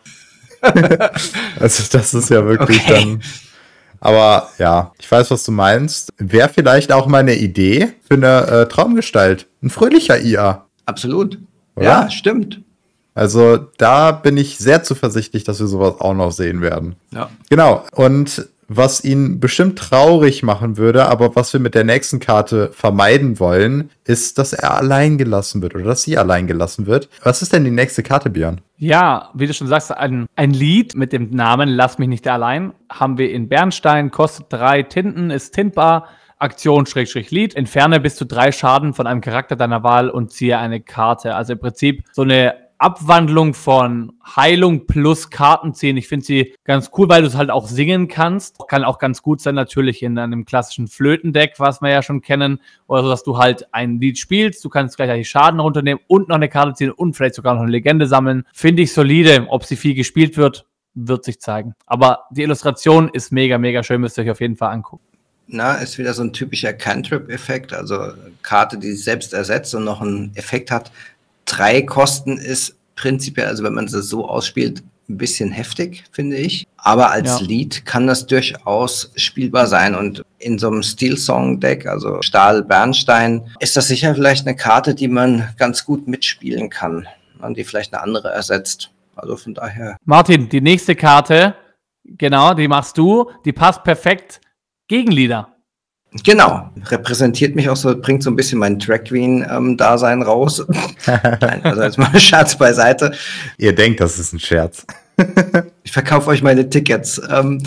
also das ist ja wirklich okay. dann aber ja, ich weiß, was du meinst. Wäre vielleicht auch mal eine Idee für eine äh, Traumgestalt. Ein fröhlicher IA. Absolut. Oder? Ja, stimmt. Also da bin ich sehr zuversichtlich, dass wir sowas auch noch sehen werden. Ja. Genau. Und was ihn bestimmt traurig machen würde, aber was wir mit der nächsten Karte vermeiden wollen, ist, dass er allein gelassen wird oder dass sie allein gelassen wird. Was ist denn die nächste Karte, Björn? Ja, wie du schon sagst, ein, ein Lied mit dem Namen Lass mich nicht allein haben wir in Bernstein, kostet drei Tinten, ist tintbar. Aktion Schrägstrich Lied. Entferne bis zu drei Schaden von einem Charakter deiner Wahl und ziehe eine Karte. Also im Prinzip so eine Abwandlung von Heilung plus Kartenziehen. Ich finde sie ganz cool, weil du es halt auch singen kannst. Kann auch ganz gut sein, natürlich in einem klassischen Flötendeck, was wir ja schon kennen. Oder so, dass du halt ein Lied spielst, du kannst gleich Schaden runternehmen und noch eine Karte ziehen und vielleicht sogar noch eine Legende sammeln. Finde ich solide. Ob sie viel gespielt wird, wird sich zeigen. Aber die Illustration ist mega, mega schön, müsst ihr euch auf jeden Fall angucken. Na, ist wieder so ein typischer Cantrip-Effekt, also Karte, die sich selbst ersetzt und noch einen Effekt hat, drei Kosten ist prinzipiell, also wenn man sie so ausspielt, ein bisschen heftig, finde ich. Aber als ja. Lied kann das durchaus spielbar sein. Und in so einem Steel Song Deck, also Stahl Bernstein, ist das sicher vielleicht eine Karte, die man ganz gut mitspielen kann und die vielleicht eine andere ersetzt. Also von daher. Martin, die nächste Karte, genau, die machst du. Die passt perfekt gegen Lieder. Genau, repräsentiert mich auch so, bringt so ein bisschen mein Drag Queen-Dasein ähm, raus. Nein, also jetzt mal Scherz beiseite. Ihr denkt, das ist ein Scherz. ich verkaufe euch meine Tickets. Ähm,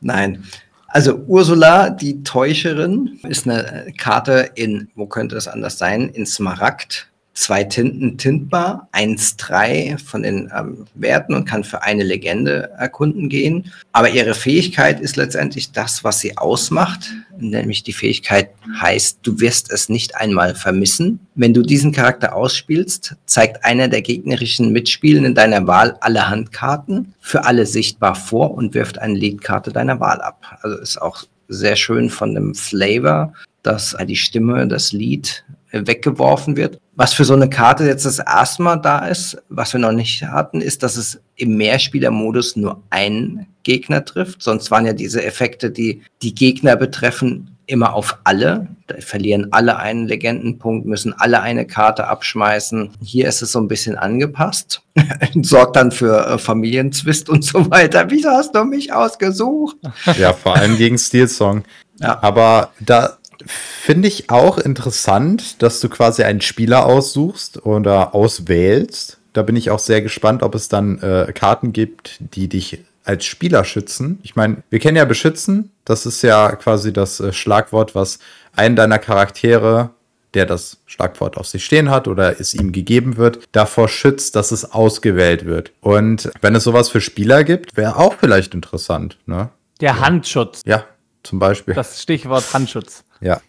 nein. Also Ursula, die Täuscherin, ist eine Karte in, wo könnte das anders sein? In Smaragd zwei Tinten tintbar, 1-3 von den ähm, Werten und kann für eine Legende erkunden gehen. Aber ihre Fähigkeit ist letztendlich das, was sie ausmacht, nämlich die Fähigkeit heißt, du wirst es nicht einmal vermissen. Wenn du diesen Charakter ausspielst, zeigt einer der gegnerischen Mitspielenden deiner Wahl alle Handkarten, für alle sichtbar vor und wirft eine Leadkarte deiner Wahl ab. Also ist auch sehr schön von dem Flavor, dass die Stimme, das Lied weggeworfen wird. Was für so eine Karte jetzt das erste Mal da ist, was wir noch nicht hatten, ist, dass es im Mehrspielermodus nur einen Gegner trifft. Sonst waren ja diese Effekte, die die Gegner betreffen, immer auf alle. Da verlieren alle einen Legendenpunkt, müssen alle eine Karte abschmeißen. Hier ist es so ein bisschen angepasst. Sorgt dann für äh, Familienzwist und so weiter. Wieso hast du mich ausgesucht? Ja, vor allem gegen Stilsong. Ja. Aber da Finde ich auch interessant, dass du quasi einen Spieler aussuchst oder auswählst. Da bin ich auch sehr gespannt, ob es dann äh, Karten gibt, die dich als Spieler schützen. Ich meine, wir kennen ja beschützen. Das ist ja quasi das äh, Schlagwort, was einen deiner Charaktere, der das Schlagwort auf sich stehen hat oder es ihm gegeben wird, davor schützt, dass es ausgewählt wird. Und wenn es sowas für Spieler gibt, wäre auch vielleicht interessant. Ne? Der Handschutz. Ja, zum Beispiel. Das Stichwort Handschutz. Ja.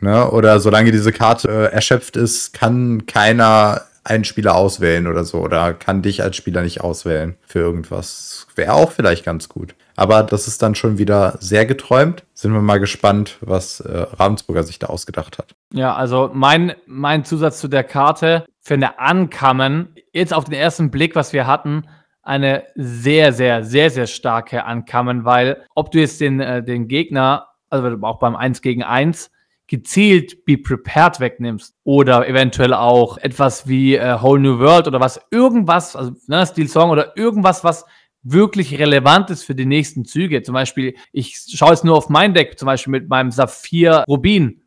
ne? Oder solange diese Karte äh, erschöpft ist, kann keiner einen Spieler auswählen oder so. Oder kann dich als Spieler nicht auswählen für irgendwas. Wäre auch vielleicht ganz gut. Aber das ist dann schon wieder sehr geträumt. Sind wir mal gespannt, was äh, Ravensburger sich da ausgedacht hat. Ja, also mein, mein Zusatz zu der Karte für eine Ankamen, jetzt auf den ersten Blick, was wir hatten, eine sehr, sehr, sehr, sehr starke Ankamen, weil ob du jetzt den, äh, den Gegner also auch beim 1 gegen 1, gezielt Be Prepared wegnimmst oder eventuell auch etwas wie äh, Whole New World oder was, irgendwas, also ne, Steel Song oder irgendwas, was wirklich relevant ist für die nächsten Züge. Zum Beispiel, ich schaue jetzt nur auf mein Deck, zum Beispiel mit meinem Saphir Rubin.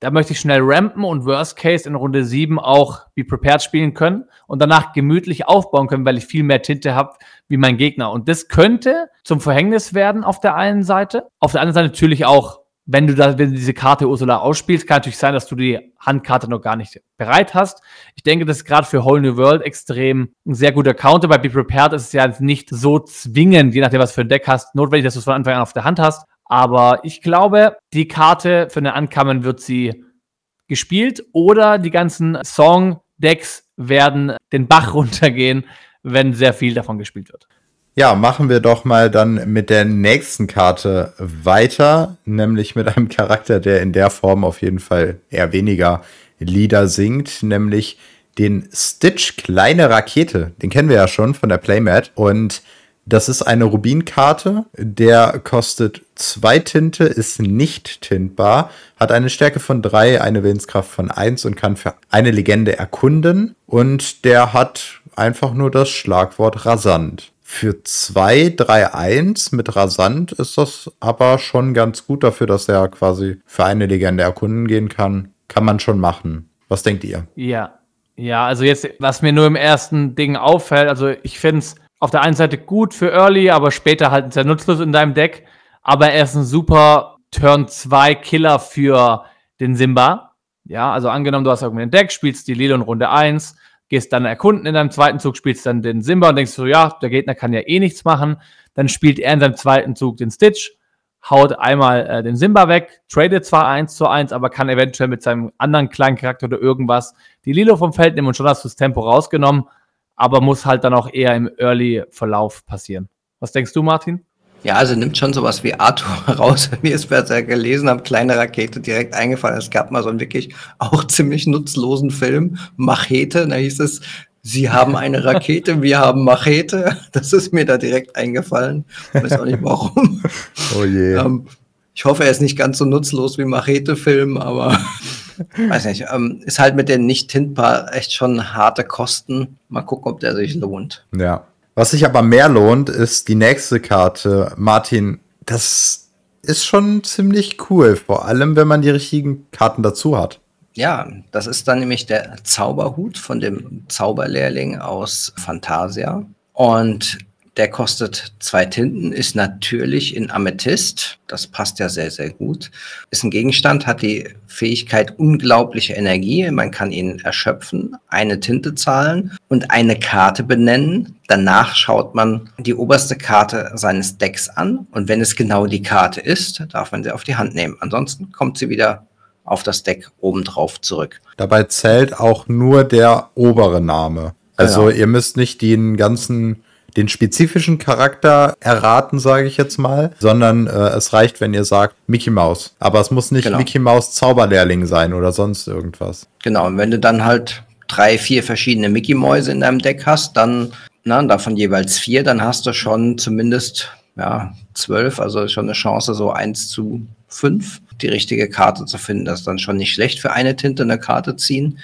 Da möchte ich schnell rampen und Worst Case in Runde 7 auch Be Prepared spielen können und danach gemütlich aufbauen können, weil ich viel mehr Tinte habe wie mein Gegner. Und das könnte zum Verhängnis werden auf der einen Seite. Auf der anderen Seite natürlich auch, wenn du da, wenn du diese Karte Ursula ausspielst, kann natürlich sein, dass du die Handkarte noch gar nicht bereit hast. Ich denke, das ist gerade für Whole New World extrem ein sehr guter Counter. Bei Be Prepared ist es ja nicht so zwingend, je nachdem, was für ein Deck hast, notwendig, dass du es von Anfang an auf der Hand hast. Aber ich glaube, die Karte für eine Ankamen wird sie gespielt oder die ganzen Song-Decks werden den Bach runtergehen, wenn sehr viel davon gespielt wird. Ja, machen wir doch mal dann mit der nächsten Karte weiter, nämlich mit einem Charakter, der in der Form auf jeden Fall eher weniger Lieder singt, nämlich den Stitch Kleine Rakete. Den kennen wir ja schon von der Playmat und das ist eine Rubinkarte, der kostet zwei Tinte, ist nicht tintbar, hat eine Stärke von drei, eine Willenskraft von eins und kann für eine Legende erkunden. Und der hat einfach nur das Schlagwort rasant. Für 2, 3, 1 mit rasant ist das aber schon ganz gut dafür, dass er quasi für eine Legende erkunden gehen kann. Kann man schon machen. Was denkt ihr? Ja, ja, also jetzt, was mir nur im ersten Ding auffällt, also ich finde es auf der einen Seite gut für Early, aber später halt sehr nutzlos in deinem Deck. Aber er ist ein super Turn 2 Killer für den Simba. Ja, also angenommen, du hast irgendwie ein Deck, spielst die Lilo in Runde 1, gehst dann erkunden in deinem zweiten Zug, spielst dann den Simba und denkst so, ja, der Gegner kann ja eh nichts machen. Dann spielt er in seinem zweiten Zug den Stitch, haut einmal äh, den Simba weg, tradet zwar 1 zu 1, aber kann eventuell mit seinem anderen kleinen Charakter oder irgendwas die Lilo vom Feld nehmen und schon hast du das Tempo rausgenommen aber muss halt dann auch eher im Early-Verlauf passieren. Was denkst du, Martin? Ja, also nimmt schon sowas wie Arthur raus, wie ich es bisher gelesen habe, kleine Rakete direkt eingefallen. Es gab mal so einen wirklich auch ziemlich nutzlosen Film, Machete, da hieß es, Sie haben eine Rakete, wir haben Machete. Das ist mir da direkt eingefallen. Ich weiß auch nicht warum. Oh je. Ähm, ich hoffe, er ist nicht ganz so nutzlos wie Machete-Film, aber Weiß nicht, ähm, ist halt mit den nicht tintbar echt schon harte Kosten. Mal gucken, ob der sich lohnt. Ja. Was sich aber mehr lohnt, ist die nächste Karte. Martin, das ist schon ziemlich cool, vor allem wenn man die richtigen Karten dazu hat. Ja, das ist dann nämlich der Zauberhut von dem Zauberlehrling aus Fantasia. Und der kostet zwei Tinten, ist natürlich in Amethyst. Das passt ja sehr, sehr gut. Ist ein Gegenstand, hat die Fähigkeit unglaubliche Energie. Man kann ihn erschöpfen, eine Tinte zahlen und eine Karte benennen. Danach schaut man die oberste Karte seines Decks an. Und wenn es genau die Karte ist, darf man sie auf die Hand nehmen. Ansonsten kommt sie wieder auf das Deck obendrauf zurück. Dabei zählt auch nur der obere Name. Also genau. ihr müsst nicht den ganzen den spezifischen Charakter erraten, sage ich jetzt mal, sondern äh, es reicht, wenn ihr sagt Mickey Mouse. Aber es muss nicht genau. Mickey Mouse Zauberlehrling sein oder sonst irgendwas. Genau, und wenn du dann halt drei, vier verschiedene Mickey Mäuse in deinem Deck hast, dann, na, davon jeweils vier, dann hast du schon zumindest ja, zwölf, also schon eine Chance, so eins zu fünf die richtige Karte zu finden. Das ist dann schon nicht schlecht für eine Tinte eine Karte ziehen.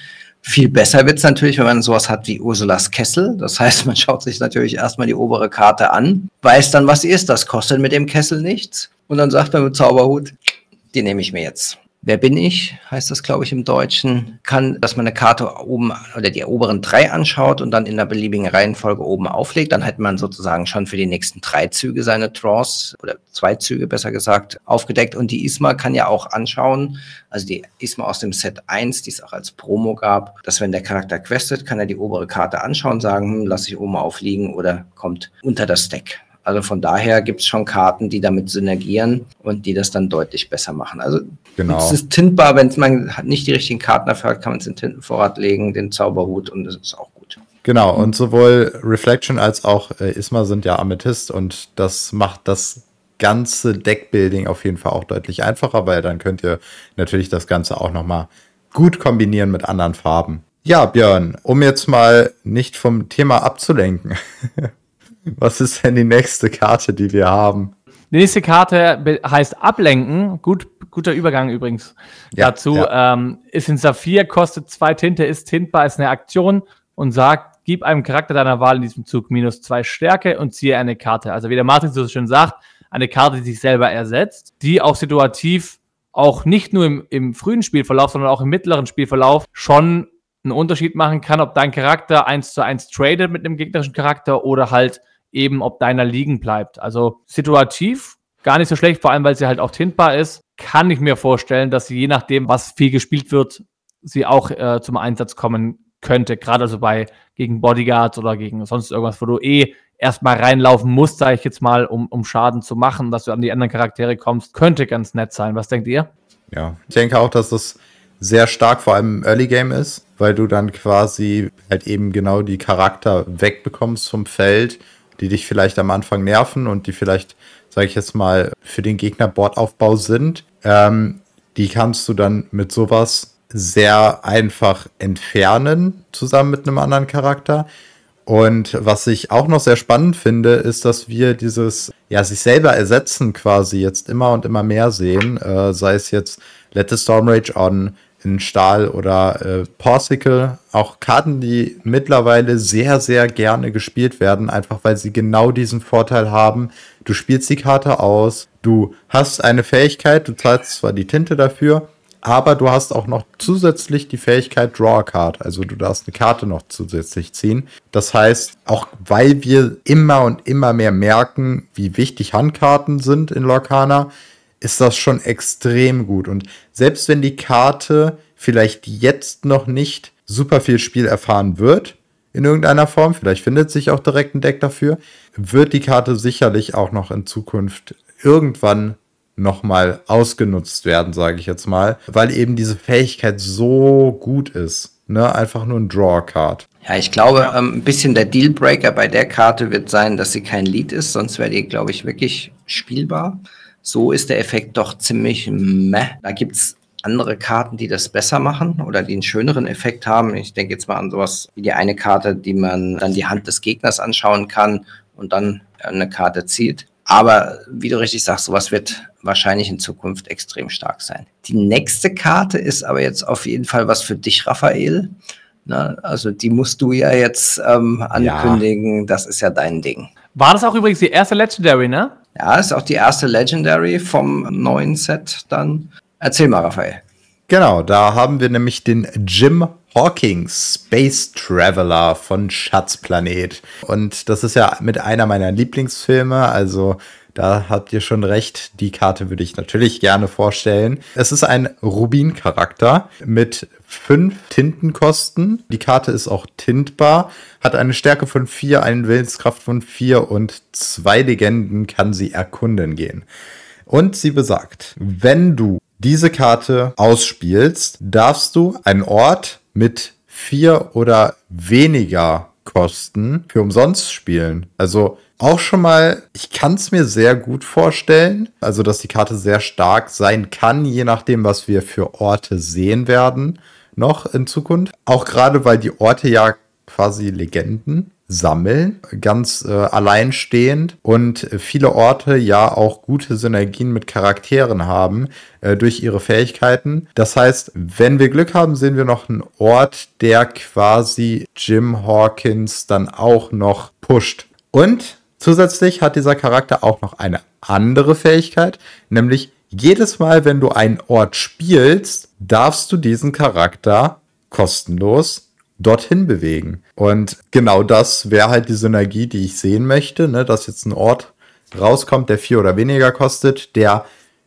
Viel besser wird es natürlich, wenn man sowas hat wie Ursulas Kessel. Das heißt, man schaut sich natürlich erstmal die obere Karte an, weiß dann, was sie ist. Das kostet mit dem Kessel nichts. Und dann sagt man mit Zauberhut, die nehme ich mir jetzt. Wer bin ich, heißt das, glaube ich, im Deutschen, kann, dass man eine Karte oben oder die oberen drei anschaut und dann in der beliebigen Reihenfolge oben auflegt. Dann hat man sozusagen schon für die nächsten drei Züge seine Draws oder zwei Züge besser gesagt aufgedeckt. Und die Isma kann ja auch anschauen, also die Isma aus dem Set 1, die es auch als Promo gab, dass wenn der Charakter questet, kann er die obere Karte anschauen, sagen, hm, lass ich oben aufliegen oder kommt unter das Deck. Also von daher gibt es schon Karten, die damit synergieren und die das dann deutlich besser machen. Also genau. es ist tintbar, wenn man nicht die richtigen Karten dafür hat, kann man es in den Tintenvorrat legen, den Zauberhut und das ist auch gut. Genau, und sowohl Reflection als auch äh, Isma sind ja Amethyst und das macht das ganze Deckbuilding auf jeden Fall auch deutlich einfacher, weil dann könnt ihr natürlich das Ganze auch nochmal gut kombinieren mit anderen Farben. Ja, Björn, um jetzt mal nicht vom Thema abzulenken. Was ist denn die nächste Karte, die wir haben? Die nächste Karte heißt Ablenken. Gut, guter Übergang übrigens ja, dazu. Ja. Ähm, ist in Saphir, kostet zwei Tinte, ist tintbar, ist eine Aktion und sagt, gib einem Charakter deiner Wahl in diesem Zug minus zwei Stärke und ziehe eine Karte. Also wie der Martin so schön sagt, eine Karte, die sich selber ersetzt, die auch situativ auch nicht nur im, im frühen Spielverlauf, sondern auch im mittleren Spielverlauf schon einen Unterschied machen kann, ob dein Charakter eins zu eins tradet mit einem gegnerischen Charakter oder halt eben, ob deiner liegen bleibt. Also situativ gar nicht so schlecht, vor allem weil sie halt auch tintbar ist. Kann ich mir vorstellen, dass sie je nachdem, was viel gespielt wird, sie auch äh, zum Einsatz kommen könnte. Gerade also bei gegen Bodyguards oder gegen sonst irgendwas, wo du eh erstmal reinlaufen musst, sage ich jetzt mal, um, um Schaden zu machen, dass du an die anderen Charaktere kommst, könnte ganz nett sein. Was denkt ihr? Ja, ich denke auch, dass das sehr stark vor allem im Early Game ist, weil du dann quasi halt eben genau die Charakter wegbekommst vom Feld, die dich vielleicht am Anfang nerven und die vielleicht, sage ich jetzt mal, für den Gegner Bordaufbau sind. Ähm, die kannst du dann mit sowas sehr einfach entfernen, zusammen mit einem anderen Charakter. Und was ich auch noch sehr spannend finde, ist, dass wir dieses, ja, sich selber ersetzen quasi jetzt immer und immer mehr sehen, äh, sei es jetzt Let the Storm Rage On, in Stahl oder äh, Porsicle. Auch Karten, die mittlerweile sehr, sehr gerne gespielt werden, einfach weil sie genau diesen Vorteil haben. Du spielst die Karte aus, du hast eine Fähigkeit, du zahlst zwar die Tinte dafür, aber du hast auch noch zusätzlich die Fähigkeit Draw a Card. Also du darfst eine Karte noch zusätzlich ziehen. Das heißt, auch weil wir immer und immer mehr merken, wie wichtig Handkarten sind in Lorcana, ist das schon extrem gut. Und selbst wenn die Karte vielleicht jetzt noch nicht super viel Spiel erfahren wird, in irgendeiner Form, vielleicht findet sich auch direkt ein Deck dafür, wird die Karte sicherlich auch noch in Zukunft irgendwann nochmal ausgenutzt werden, sage ich jetzt mal, weil eben diese Fähigkeit so gut ist. Ne? Einfach nur ein Draw-Card. Ja, ich glaube, ähm, ein bisschen der Dealbreaker bei der Karte wird sein, dass sie kein Lead ist, sonst wäre die, glaube ich, wirklich spielbar. So ist der Effekt doch ziemlich meh. Da gibt's andere Karten, die das besser machen oder die einen schöneren Effekt haben. Ich denke jetzt mal an sowas wie die eine Karte, die man dann die Hand des Gegners anschauen kann und dann eine Karte zieht. Aber wie du richtig sagst, sowas wird wahrscheinlich in Zukunft extrem stark sein. Die nächste Karte ist aber jetzt auf jeden Fall was für dich, Raphael. Na, also die musst du ja jetzt ähm, ankündigen. Ja. Das ist ja dein Ding. War das auch übrigens die erste Legendary, ne? Ja, ist auch die erste Legendary vom neuen Set dann. Erzähl mal, Raphael. Genau, da haben wir nämlich den Jim Hawkins, Space Traveler von Schatzplanet. Und das ist ja mit einer meiner Lieblingsfilme, also da habt ihr schon recht, die Karte würde ich natürlich gerne vorstellen. Es ist ein Rubin-Charakter mit fünf Tintenkosten. Die Karte ist auch tintbar, hat eine Stärke von vier, eine Willenskraft von vier und zwei Legenden kann sie erkunden gehen. Und sie besagt, wenn du diese Karte ausspielst, darfst du einen Ort mit vier oder weniger Kosten für umsonst spielen. Also auch schon mal, ich kann es mir sehr gut vorstellen, also dass die Karte sehr stark sein kann, je nachdem, was wir für Orte sehen werden noch in Zukunft. Auch gerade, weil die Orte ja quasi Legenden sammeln, ganz äh, alleinstehend und viele Orte ja auch gute Synergien mit Charakteren haben äh, durch ihre Fähigkeiten. Das heißt, wenn wir Glück haben, sehen wir noch einen Ort, der quasi Jim Hawkins dann auch noch pusht. Und zusätzlich hat dieser Charakter auch noch eine andere Fähigkeit, nämlich jedes Mal, wenn du einen Ort spielst, darfst du diesen Charakter kostenlos dorthin bewegen. Und genau das wäre halt die Synergie, die ich sehen möchte, ne? dass jetzt ein Ort rauskommt, der vier oder weniger kostet, der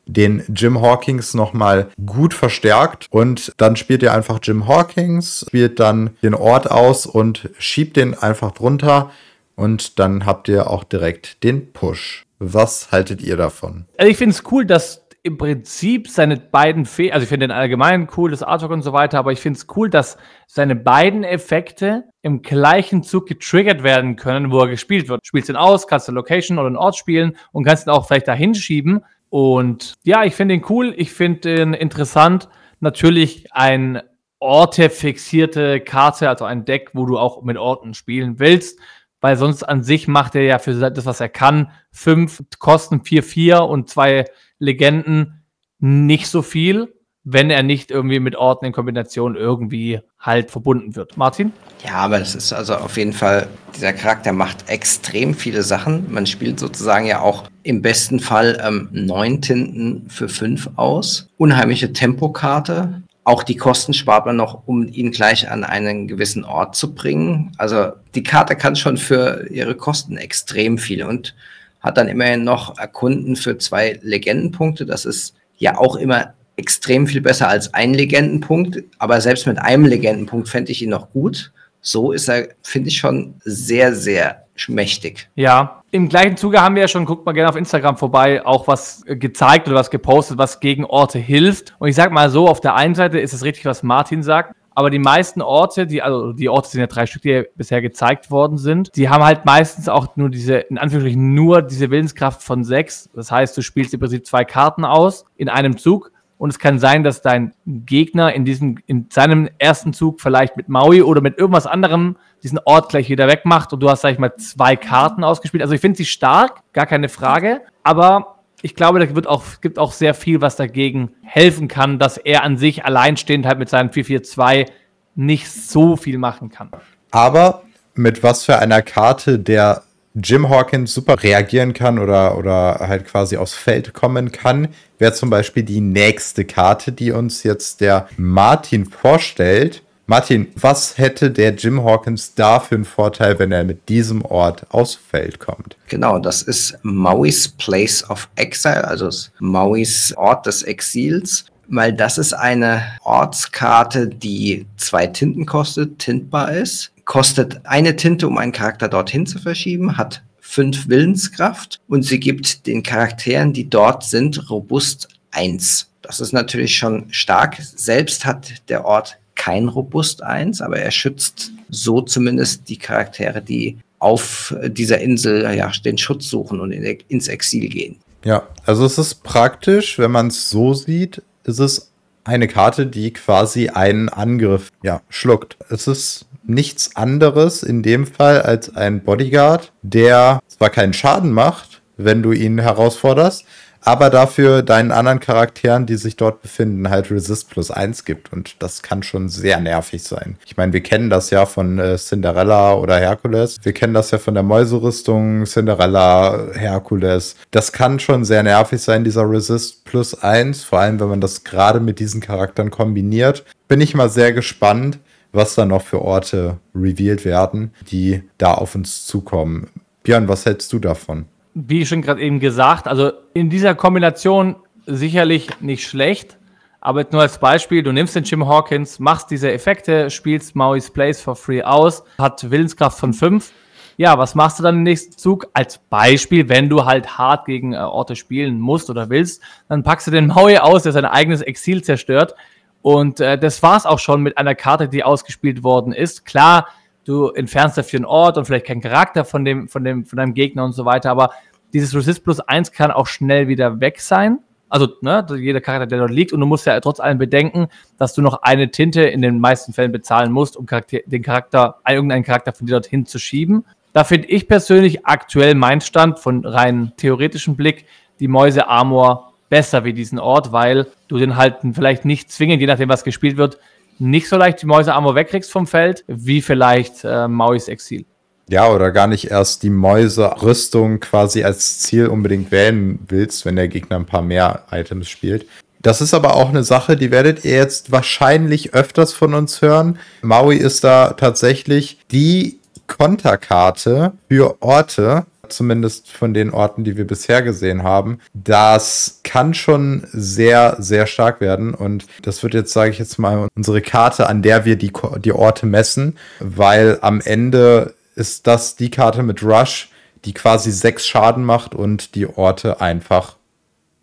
den Jim Hawkins nochmal gut verstärkt und dann spielt ihr einfach Jim Hawkins, spielt dann den Ort aus und schiebt den einfach drunter und dann habt ihr auch direkt den Push. Was haltet ihr davon? Also ich finde es cool, dass im Prinzip seine beiden Fähigkeiten, also ich finde den allgemein cool, das Artwork und so weiter, aber ich finde es cool, dass seine beiden Effekte im gleichen Zug getriggert werden können, wo er gespielt wird. Spielst ihn aus, kannst du Location oder einen Ort spielen und kannst ihn auch vielleicht dahin schieben. Und ja, ich finde ihn cool, ich finde ihn interessant. Natürlich ein orte-fixierte Karte, also ein Deck, wo du auch mit Orten spielen willst weil sonst an sich macht er ja für das, was er kann, fünf Kosten, vier, vier und zwei Legenden nicht so viel, wenn er nicht irgendwie mit Orten in Kombination irgendwie halt verbunden wird. Martin? Ja, aber das ist also auf jeden Fall, dieser Charakter macht extrem viele Sachen. Man spielt sozusagen ja auch im besten Fall ähm, neun Tinten für fünf aus. Unheimliche Tempokarte. Auch die Kosten spart man noch, um ihn gleich an einen gewissen Ort zu bringen. Also die Karte kann schon für ihre Kosten extrem viel und hat dann immerhin noch Erkunden für zwei Legendenpunkte. Das ist ja auch immer extrem viel besser als ein Legendenpunkt. Aber selbst mit einem Legendenpunkt fände ich ihn noch gut. So ist er, finde ich, schon sehr, sehr mächtig. Ja, im gleichen Zuge haben wir ja schon, guckt mal gerne auf Instagram vorbei, auch was gezeigt oder was gepostet, was gegen Orte hilft. Und ich sag mal so, auf der einen Seite ist es richtig, was Martin sagt. Aber die meisten Orte, die, also die Orte sind ja drei Stück, die bisher gezeigt worden sind, die haben halt meistens auch nur diese, in Anführungsstrichen, nur diese Willenskraft von sechs. Das heißt, du spielst im Prinzip zwei Karten aus in einem Zug und es kann sein, dass dein Gegner in diesem, in seinem ersten Zug vielleicht mit Maui oder mit irgendwas anderem diesen Ort gleich wieder wegmacht und du hast, sag ich mal, zwei Karten ausgespielt. Also ich finde sie stark, gar keine Frage, aber ich glaube, da wird auch, gibt auch sehr viel, was dagegen helfen kann, dass er an sich alleinstehend halt mit seinem 4-4-2 nicht so viel machen kann. Aber mit was für einer Karte der Jim Hawkins super reagieren kann oder, oder halt quasi aufs Feld kommen kann, wäre zum Beispiel die nächste Karte, die uns jetzt der Martin vorstellt. Martin, was hätte der Jim Hawkins da für einen Vorteil, wenn er mit diesem Ort aufs Feld kommt? Genau, das ist Mauis Place of Exile, also Mauis Ort des Exils weil das ist eine Ortskarte, die zwei Tinten kostet, tintbar ist, kostet eine Tinte, um einen Charakter dorthin zu verschieben, hat fünf Willenskraft und sie gibt den Charakteren, die dort sind, robust eins. Das ist natürlich schon stark. Selbst hat der Ort kein robust eins, aber er schützt so zumindest die Charaktere, die auf dieser Insel ja, den Schutz suchen und in, ins Exil gehen. Ja, also es ist praktisch, wenn man es so sieht, ist es eine Karte, die quasi einen Angriff ja, schluckt. Es ist nichts anderes in dem Fall als ein Bodyguard, der zwar keinen Schaden macht, wenn du ihn herausforderst, aber dafür deinen anderen Charakteren, die sich dort befinden, halt Resist plus eins gibt. Und das kann schon sehr nervig sein. Ich meine, wir kennen das ja von äh, Cinderella oder Herkules. Wir kennen das ja von der Mäuserüstung, Cinderella, Herkules. Das kann schon sehr nervig sein, dieser Resist plus eins. Vor allem, wenn man das gerade mit diesen Charakteren kombiniert. Bin ich mal sehr gespannt, was da noch für Orte revealed werden, die da auf uns zukommen. Björn, was hältst du davon? Wie schon gerade eben gesagt, also in dieser Kombination sicherlich nicht schlecht. Aber nur als Beispiel, du nimmst den Jim Hawkins, machst diese Effekte, spielst Maui's Place for free aus, hat Willenskraft von 5. Ja, was machst du dann im nächsten Zug? Als Beispiel, wenn du halt hart gegen äh, Orte spielen musst oder willst, dann packst du den Maui aus, der sein eigenes Exil zerstört. Und äh, das war's auch schon mit einer Karte, die ausgespielt worden ist. Klar, du entfernst dafür einen Ort und vielleicht keinen Charakter von dem, von dem, von deinem Gegner und so weiter, aber dieses Resist plus 1 kann auch schnell wieder weg sein. Also, ne, jeder Charakter, der dort liegt, und du musst ja trotz allem bedenken, dass du noch eine Tinte in den meisten Fällen bezahlen musst, um Charakter, den Charakter, irgendeinen Charakter von dir dorthin zu schieben. Da finde ich persönlich aktuell mein Stand von rein theoretischem Blick die Mäuse Armor besser wie diesen Ort, weil du den halt vielleicht nicht zwingend, je nachdem was gespielt wird, nicht so leicht die Mäuse Armor wegkriegst vom Feld, wie vielleicht äh, Mauis Exil. Ja, oder gar nicht erst die Mäuse-Rüstung quasi als Ziel unbedingt wählen willst, wenn der Gegner ein paar mehr Items spielt. Das ist aber auch eine Sache, die werdet ihr jetzt wahrscheinlich öfters von uns hören. Maui ist da tatsächlich die Konterkarte für Orte, zumindest von den Orten, die wir bisher gesehen haben. Das kann schon sehr, sehr stark werden. Und das wird jetzt, sage ich jetzt mal, unsere Karte, an der wir die, die Orte messen, weil am Ende ist das die Karte mit Rush, die quasi sechs Schaden macht und die Orte einfach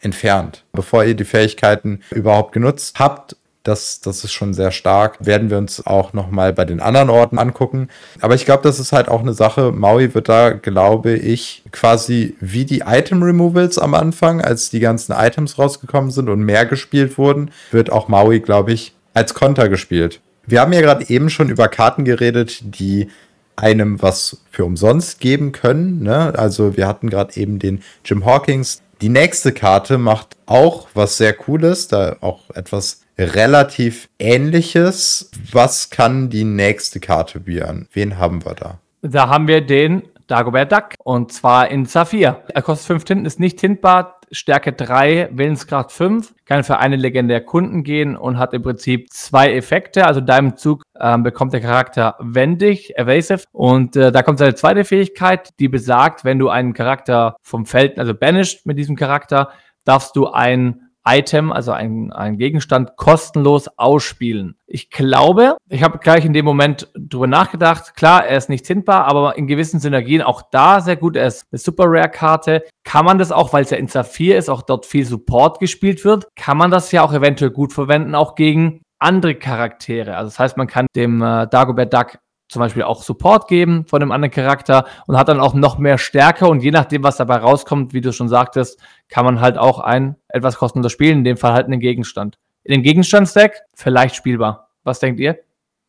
entfernt. Bevor ihr die Fähigkeiten überhaupt genutzt habt, das, das ist schon sehr stark. Werden wir uns auch nochmal bei den anderen Orten angucken. Aber ich glaube, das ist halt auch eine Sache. Maui wird da, glaube ich, quasi wie die Item Removals am Anfang, als die ganzen Items rausgekommen sind und mehr gespielt wurden, wird auch Maui, glaube ich, als Konter gespielt. Wir haben ja gerade eben schon über Karten geredet, die einem was für umsonst geben können. Ne? Also wir hatten gerade eben den Jim Hawkins. Die nächste Karte macht auch was sehr Cooles, da auch etwas relativ Ähnliches. Was kann die nächste Karte bieten? Wen haben wir da? Da haben wir den Dagobert Duck und zwar in Saphir. Er kostet 5 Tinten, ist nicht tintbar, Stärke 3, Willenskraft 5, kann für eine Legende erkunden gehen und hat im Prinzip zwei Effekte. Also deinem Zug ähm, bekommt der Charakter wendig, evasive und äh, da kommt seine zweite Fähigkeit, die besagt, wenn du einen Charakter vom Feld, also banished mit diesem Charakter, darfst du ein Item, also ein, ein Gegenstand, kostenlos ausspielen. Ich glaube, ich habe gleich in dem Moment drüber nachgedacht. Klar, er ist nicht zindbar, aber in gewissen Synergien auch da sehr gut. Er ist eine Super Rare Karte. Kann man das auch, weil es ja in Saphir ist, auch dort viel Support gespielt wird, kann man das ja auch eventuell gut verwenden, auch gegen andere Charaktere. Also das heißt, man kann dem äh, Dagobert Duck zum Beispiel auch Support geben von einem anderen Charakter und hat dann auch noch mehr Stärke und je nachdem, was dabei rauskommt, wie du schon sagtest, kann man halt auch ein etwas kostenloser spielen, in dem Fall halt einen Gegenstand. In dem Gegenstandsdeck vielleicht spielbar. Was denkt ihr?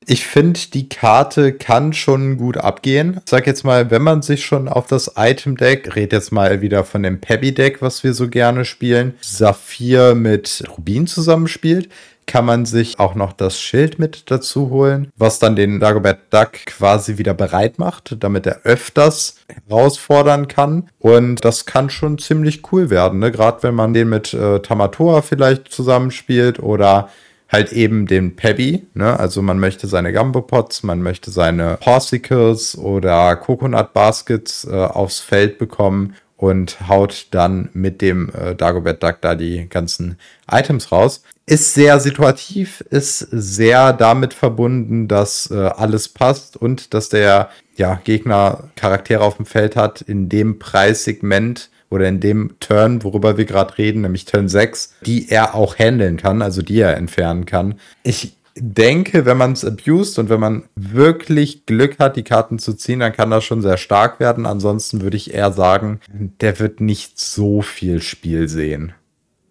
Ich finde, die Karte kann schon gut abgehen. Ich sag jetzt mal, wenn man sich schon auf das Item-Deck, red jetzt mal wieder von dem Peppy-Deck, was wir so gerne spielen, Saphir mit Rubin zusammenspielt, kann man sich auch noch das Schild mit dazu holen, was dann den Dagobert Duck quasi wieder bereit macht, damit er öfters herausfordern kann. Und das kann schon ziemlich cool werden, ne? gerade wenn man den mit äh, Tamatoa vielleicht zusammenspielt oder halt eben den Pebby, ne? Also man möchte seine Gumbo-Pots, man möchte seine Horsicles oder Coconut Baskets äh, aufs Feld bekommen und haut dann mit dem äh, Dagobert Duck da die ganzen Items raus. Ist sehr situativ, ist sehr damit verbunden, dass äh, alles passt und dass der ja, Gegner Charaktere auf dem Feld hat in dem Preissegment oder in dem Turn, worüber wir gerade reden, nämlich Turn 6, die er auch handeln kann, also die er entfernen kann. Ich denke, wenn man es abused und wenn man wirklich Glück hat, die Karten zu ziehen, dann kann das schon sehr stark werden. Ansonsten würde ich eher sagen, der wird nicht so viel Spiel sehen.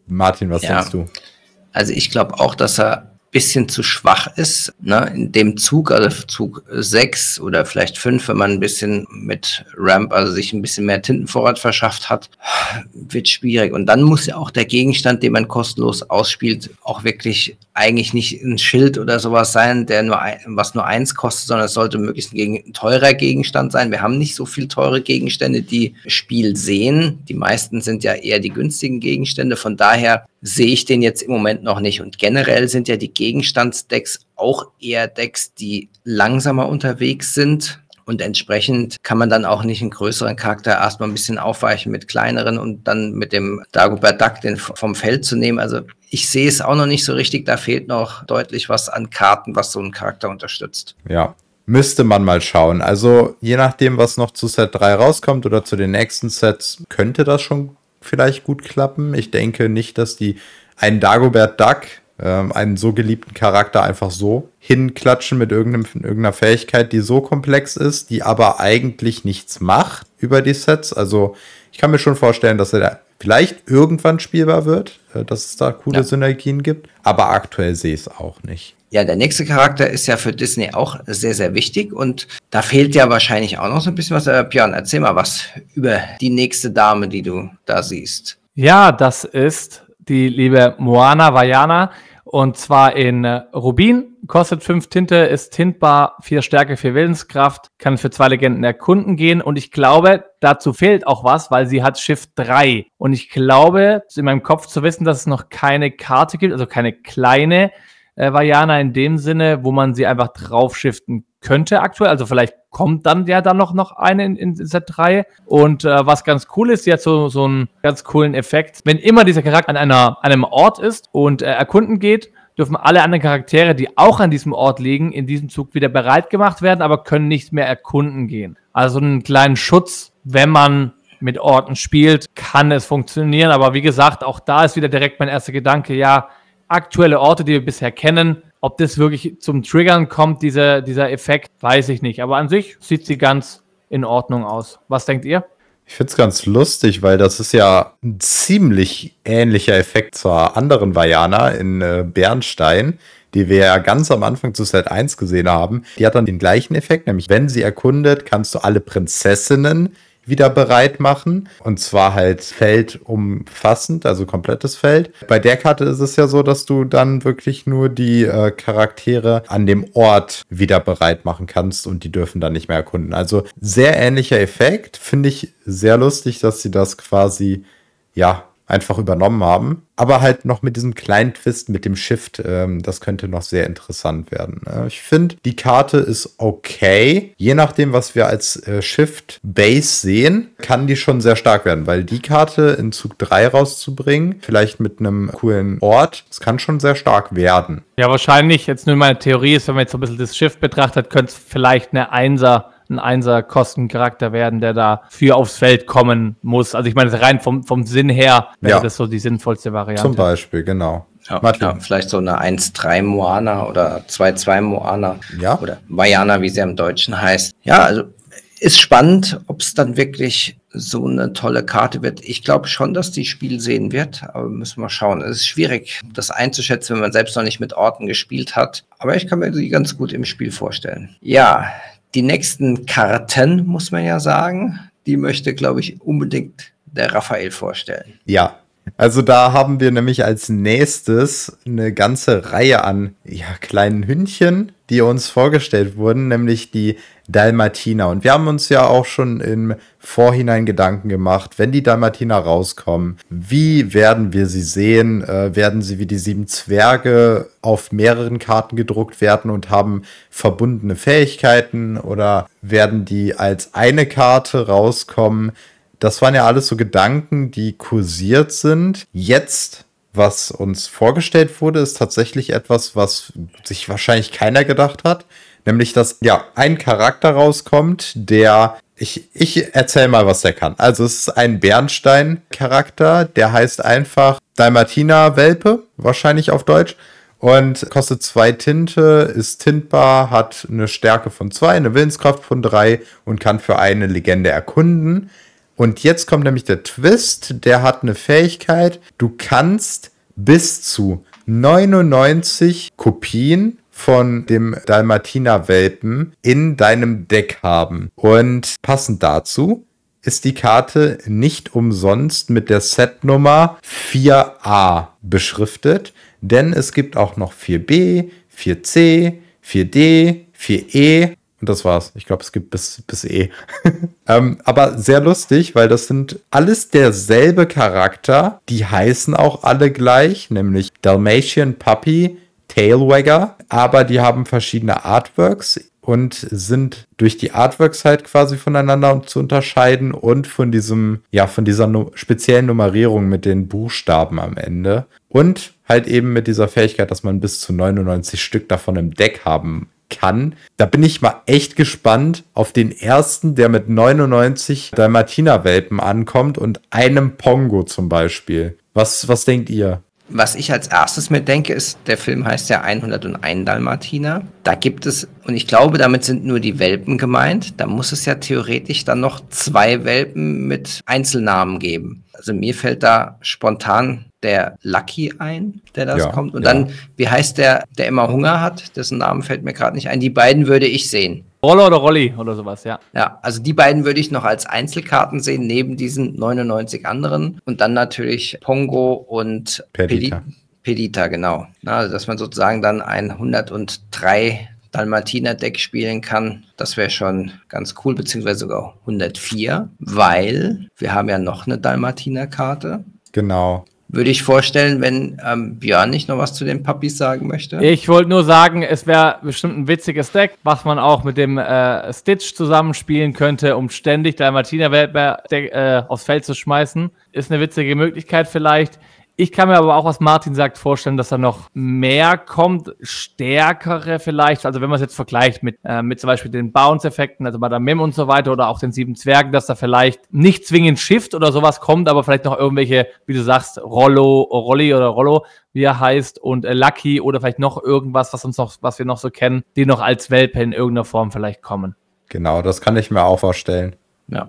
Martin, was ja. denkst du? Also ich glaube auch, dass er bisschen zu schwach ist. Ne? In dem Zug, also Zug 6 oder vielleicht 5, wenn man ein bisschen mit Ramp, also sich ein bisschen mehr Tintenvorrat verschafft hat, wird schwierig. Und dann muss ja auch der Gegenstand, den man kostenlos ausspielt, auch wirklich eigentlich nicht ein Schild oder sowas sein, der nur ein, was nur eins kostet, sondern es sollte möglichst ein, teurer Gegenstand sein. Wir haben nicht so viel teure Gegenstände, die Spiel sehen. Die meisten sind ja eher die günstigen Gegenstände. Von daher sehe ich den jetzt im Moment noch nicht. Und generell sind ja die Gegenstandsdecks auch eher Decks, die langsamer unterwegs sind. Und entsprechend kann man dann auch nicht einen größeren Charakter erstmal ein bisschen aufweichen mit kleineren und dann mit dem Dagobert Duck den vom Feld zu nehmen. Also ich sehe es auch noch nicht so richtig. Da fehlt noch deutlich was an Karten, was so einen Charakter unterstützt. Ja, Müsste man mal schauen. Also je nachdem, was noch zu Set 3 rauskommt oder zu den nächsten Sets, könnte das schon vielleicht gut klappen. Ich denke nicht, dass die einen Dagobert Duck, ähm, einen so geliebten Charakter, einfach so hinklatschen mit irgendeiner Fähigkeit, die so komplex ist, die aber eigentlich nichts macht über die Sets. Also ich kann mir schon vorstellen, dass er da vielleicht irgendwann spielbar wird, äh, dass es da coole ja. Synergien gibt, aber aktuell sehe ich es auch nicht. Ja, der nächste Charakter ist ja für Disney auch sehr, sehr wichtig und da fehlt ja wahrscheinlich auch noch so ein bisschen was. Äh, Björn, erzähl mal was über die nächste Dame, die du da siehst. Ja, das ist die liebe Moana Vajana und zwar in äh, Rubin. Kostet 5 Tinte, ist tintbar, 4 Stärke, 4 Willenskraft, kann für zwei Legenden erkunden gehen und ich glaube, dazu fehlt auch was, weil sie hat Shift 3 und ich glaube, in meinem Kopf zu wissen, dass es noch keine Karte gibt, also keine kleine äh, Vajana in dem Sinne, wo man sie einfach draufschiften könnte aktuell. Also vielleicht kommt dann ja dann noch, noch eine in, in Set 3. Und äh, was ganz cool ist, sie hat so, so einen ganz coolen Effekt. Wenn immer dieser Charakter an einer, einem Ort ist und äh, erkunden geht, dürfen alle anderen Charaktere, die auch an diesem Ort liegen, in diesem Zug wieder bereit gemacht werden, aber können nicht mehr erkunden gehen. Also einen kleinen Schutz, wenn man mit Orten spielt, kann es funktionieren. Aber wie gesagt, auch da ist wieder direkt mein erster Gedanke, ja, aktuelle Orte, die wir bisher kennen. Ob das wirklich zum Triggern kommt, dieser, dieser Effekt, weiß ich nicht. Aber an sich sieht sie ganz in Ordnung aus. Was denkt ihr? Ich finde es ganz lustig, weil das ist ja ein ziemlich ähnlicher Effekt zur anderen Vajana in äh, Bernstein, die wir ja ganz am Anfang zu Set 1 gesehen haben. Die hat dann den gleichen Effekt, nämlich wenn sie erkundet, kannst du alle Prinzessinnen wieder bereit machen. Und zwar halt feldumfassend, also komplettes Feld. Bei der Karte ist es ja so, dass du dann wirklich nur die äh, Charaktere an dem Ort wieder bereit machen kannst und die dürfen dann nicht mehr erkunden. Also sehr ähnlicher Effekt. Finde ich sehr lustig, dass sie das quasi, ja, einfach übernommen haben. Aber halt noch mit diesem kleinen Twist mit dem Shift, ähm, das könnte noch sehr interessant werden. Äh, ich finde, die Karte ist okay. Je nachdem, was wir als äh, Shift Base sehen, kann die schon sehr stark werden, weil die Karte in Zug 3 rauszubringen, vielleicht mit einem coolen Ort, das kann schon sehr stark werden. Ja, wahrscheinlich, jetzt nur meine Theorie ist, wenn man jetzt so ein bisschen das Shift betrachtet, könnte es vielleicht eine Einser ein Einser-Kostencharakter werden, der da für aufs Feld kommen muss. Also ich meine, rein vom, vom Sinn her wäre ja. das so die sinnvollste Variante. Zum Beispiel, genau. Ja, ja, vielleicht so eine 1-3 Moana oder 2-2 Moana. Ja. Oder Vajana, wie sie im Deutschen heißt. Ja, also ist spannend, ob es dann wirklich so eine tolle Karte wird. Ich glaube schon, dass die Spiel sehen wird, aber müssen wir schauen. Es ist schwierig, das einzuschätzen, wenn man selbst noch nicht mit Orten gespielt hat. Aber ich kann mir sie ganz gut im Spiel vorstellen. Ja, die nächsten Karten, muss man ja sagen, die möchte, glaube ich, unbedingt der Raphael vorstellen. Ja, also da haben wir nämlich als nächstes eine ganze Reihe an ja, kleinen Hündchen, die uns vorgestellt wurden, nämlich die Dalmatiner. Und wir haben uns ja auch schon im Vorhinein Gedanken gemacht, wenn die Dalmatiner rauskommen, wie werden wir sie sehen? Äh, werden sie wie die sieben Zwerge auf mehreren Karten gedruckt werden und haben verbundene Fähigkeiten oder werden die als eine Karte rauskommen? Das waren ja alles so Gedanken, die kursiert sind. Jetzt was uns vorgestellt wurde, ist tatsächlich etwas, was sich wahrscheinlich keiner gedacht hat. Nämlich, dass ja ein Charakter rauskommt, der. Ich, ich erzähl mal, was der kann. Also, es ist ein Bernstein-Charakter, der heißt einfach Dalmatina-Welpe, wahrscheinlich auf Deutsch. Und kostet zwei Tinte, ist tintbar, hat eine Stärke von zwei, eine Willenskraft von drei und kann für eine Legende erkunden. Und jetzt kommt nämlich der Twist, der hat eine Fähigkeit, du kannst bis zu 99 Kopien von dem Dalmatiner-Welpen in deinem Deck haben. Und passend dazu ist die Karte nicht umsonst mit der Setnummer 4a beschriftet, denn es gibt auch noch 4b, 4c, 4d, 4e und das war's. Ich glaube, es gibt bis, bis E. ähm, aber sehr lustig, weil das sind alles derselbe Charakter. Die heißen auch alle gleich, nämlich Dalmatian Puppy, Tailwagger. Aber die haben verschiedene Artworks und sind durch die Artworks halt quasi voneinander zu unterscheiden und von diesem, ja, von dieser no speziellen Nummerierung mit den Buchstaben am Ende. Und halt eben mit dieser Fähigkeit, dass man bis zu 99 Stück davon im Deck haben kann. Da bin ich mal echt gespannt auf den ersten, der mit 99 Dalmatiner-Welpen ankommt und einem Pongo zum Beispiel. Was, was denkt ihr? Was ich als erstes mir denke, ist, der Film heißt ja 101 Dalmatiner. Da gibt es, und ich glaube, damit sind nur die Welpen gemeint. Da muss es ja theoretisch dann noch zwei Welpen mit Einzelnamen geben. Also mir fällt da spontan der Lucky ein, der das ja, kommt. Und ja. dann, wie heißt der, der immer Hunger hat? Dessen Namen fällt mir gerade nicht ein. Die beiden würde ich sehen. Roller oder Rolli oder sowas, ja. Ja, also die beiden würde ich noch als Einzelkarten sehen, neben diesen 99 anderen. Und dann natürlich Pongo und Pedita. Pedita, genau. Also, dass man sozusagen dann ein 103 Dalmatiner-Deck spielen kann, das wäre schon ganz cool, beziehungsweise sogar 104, weil wir haben ja noch eine Dalmatiner-Karte. Genau würde ich vorstellen, wenn ähm, Björn nicht noch was zu den Puppies sagen möchte. Ich wollte nur sagen, es wäre bestimmt ein witziges Deck, was man auch mit dem äh, Stitch zusammenspielen könnte, um ständig der Martina Weltberg äh, aufs Feld zu schmeißen. Ist eine witzige Möglichkeit vielleicht. Ich kann mir aber auch, was Martin sagt, vorstellen, dass da noch mehr kommt, stärkere vielleicht. Also wenn man es jetzt vergleicht mit, äh, mit zum Beispiel den Bounce-Effekten, also bei der Mim und so weiter oder auch den sieben Zwergen, dass da vielleicht nicht zwingend Shift oder sowas kommt, aber vielleicht noch irgendwelche, wie du sagst, Rollo, Rolli oder Rollo, wie er heißt, und äh, Lucky oder vielleicht noch irgendwas, was uns noch, was wir noch so kennen, die noch als Welpe in irgendeiner Form vielleicht kommen. Genau, das kann ich mir auch vorstellen. Ja.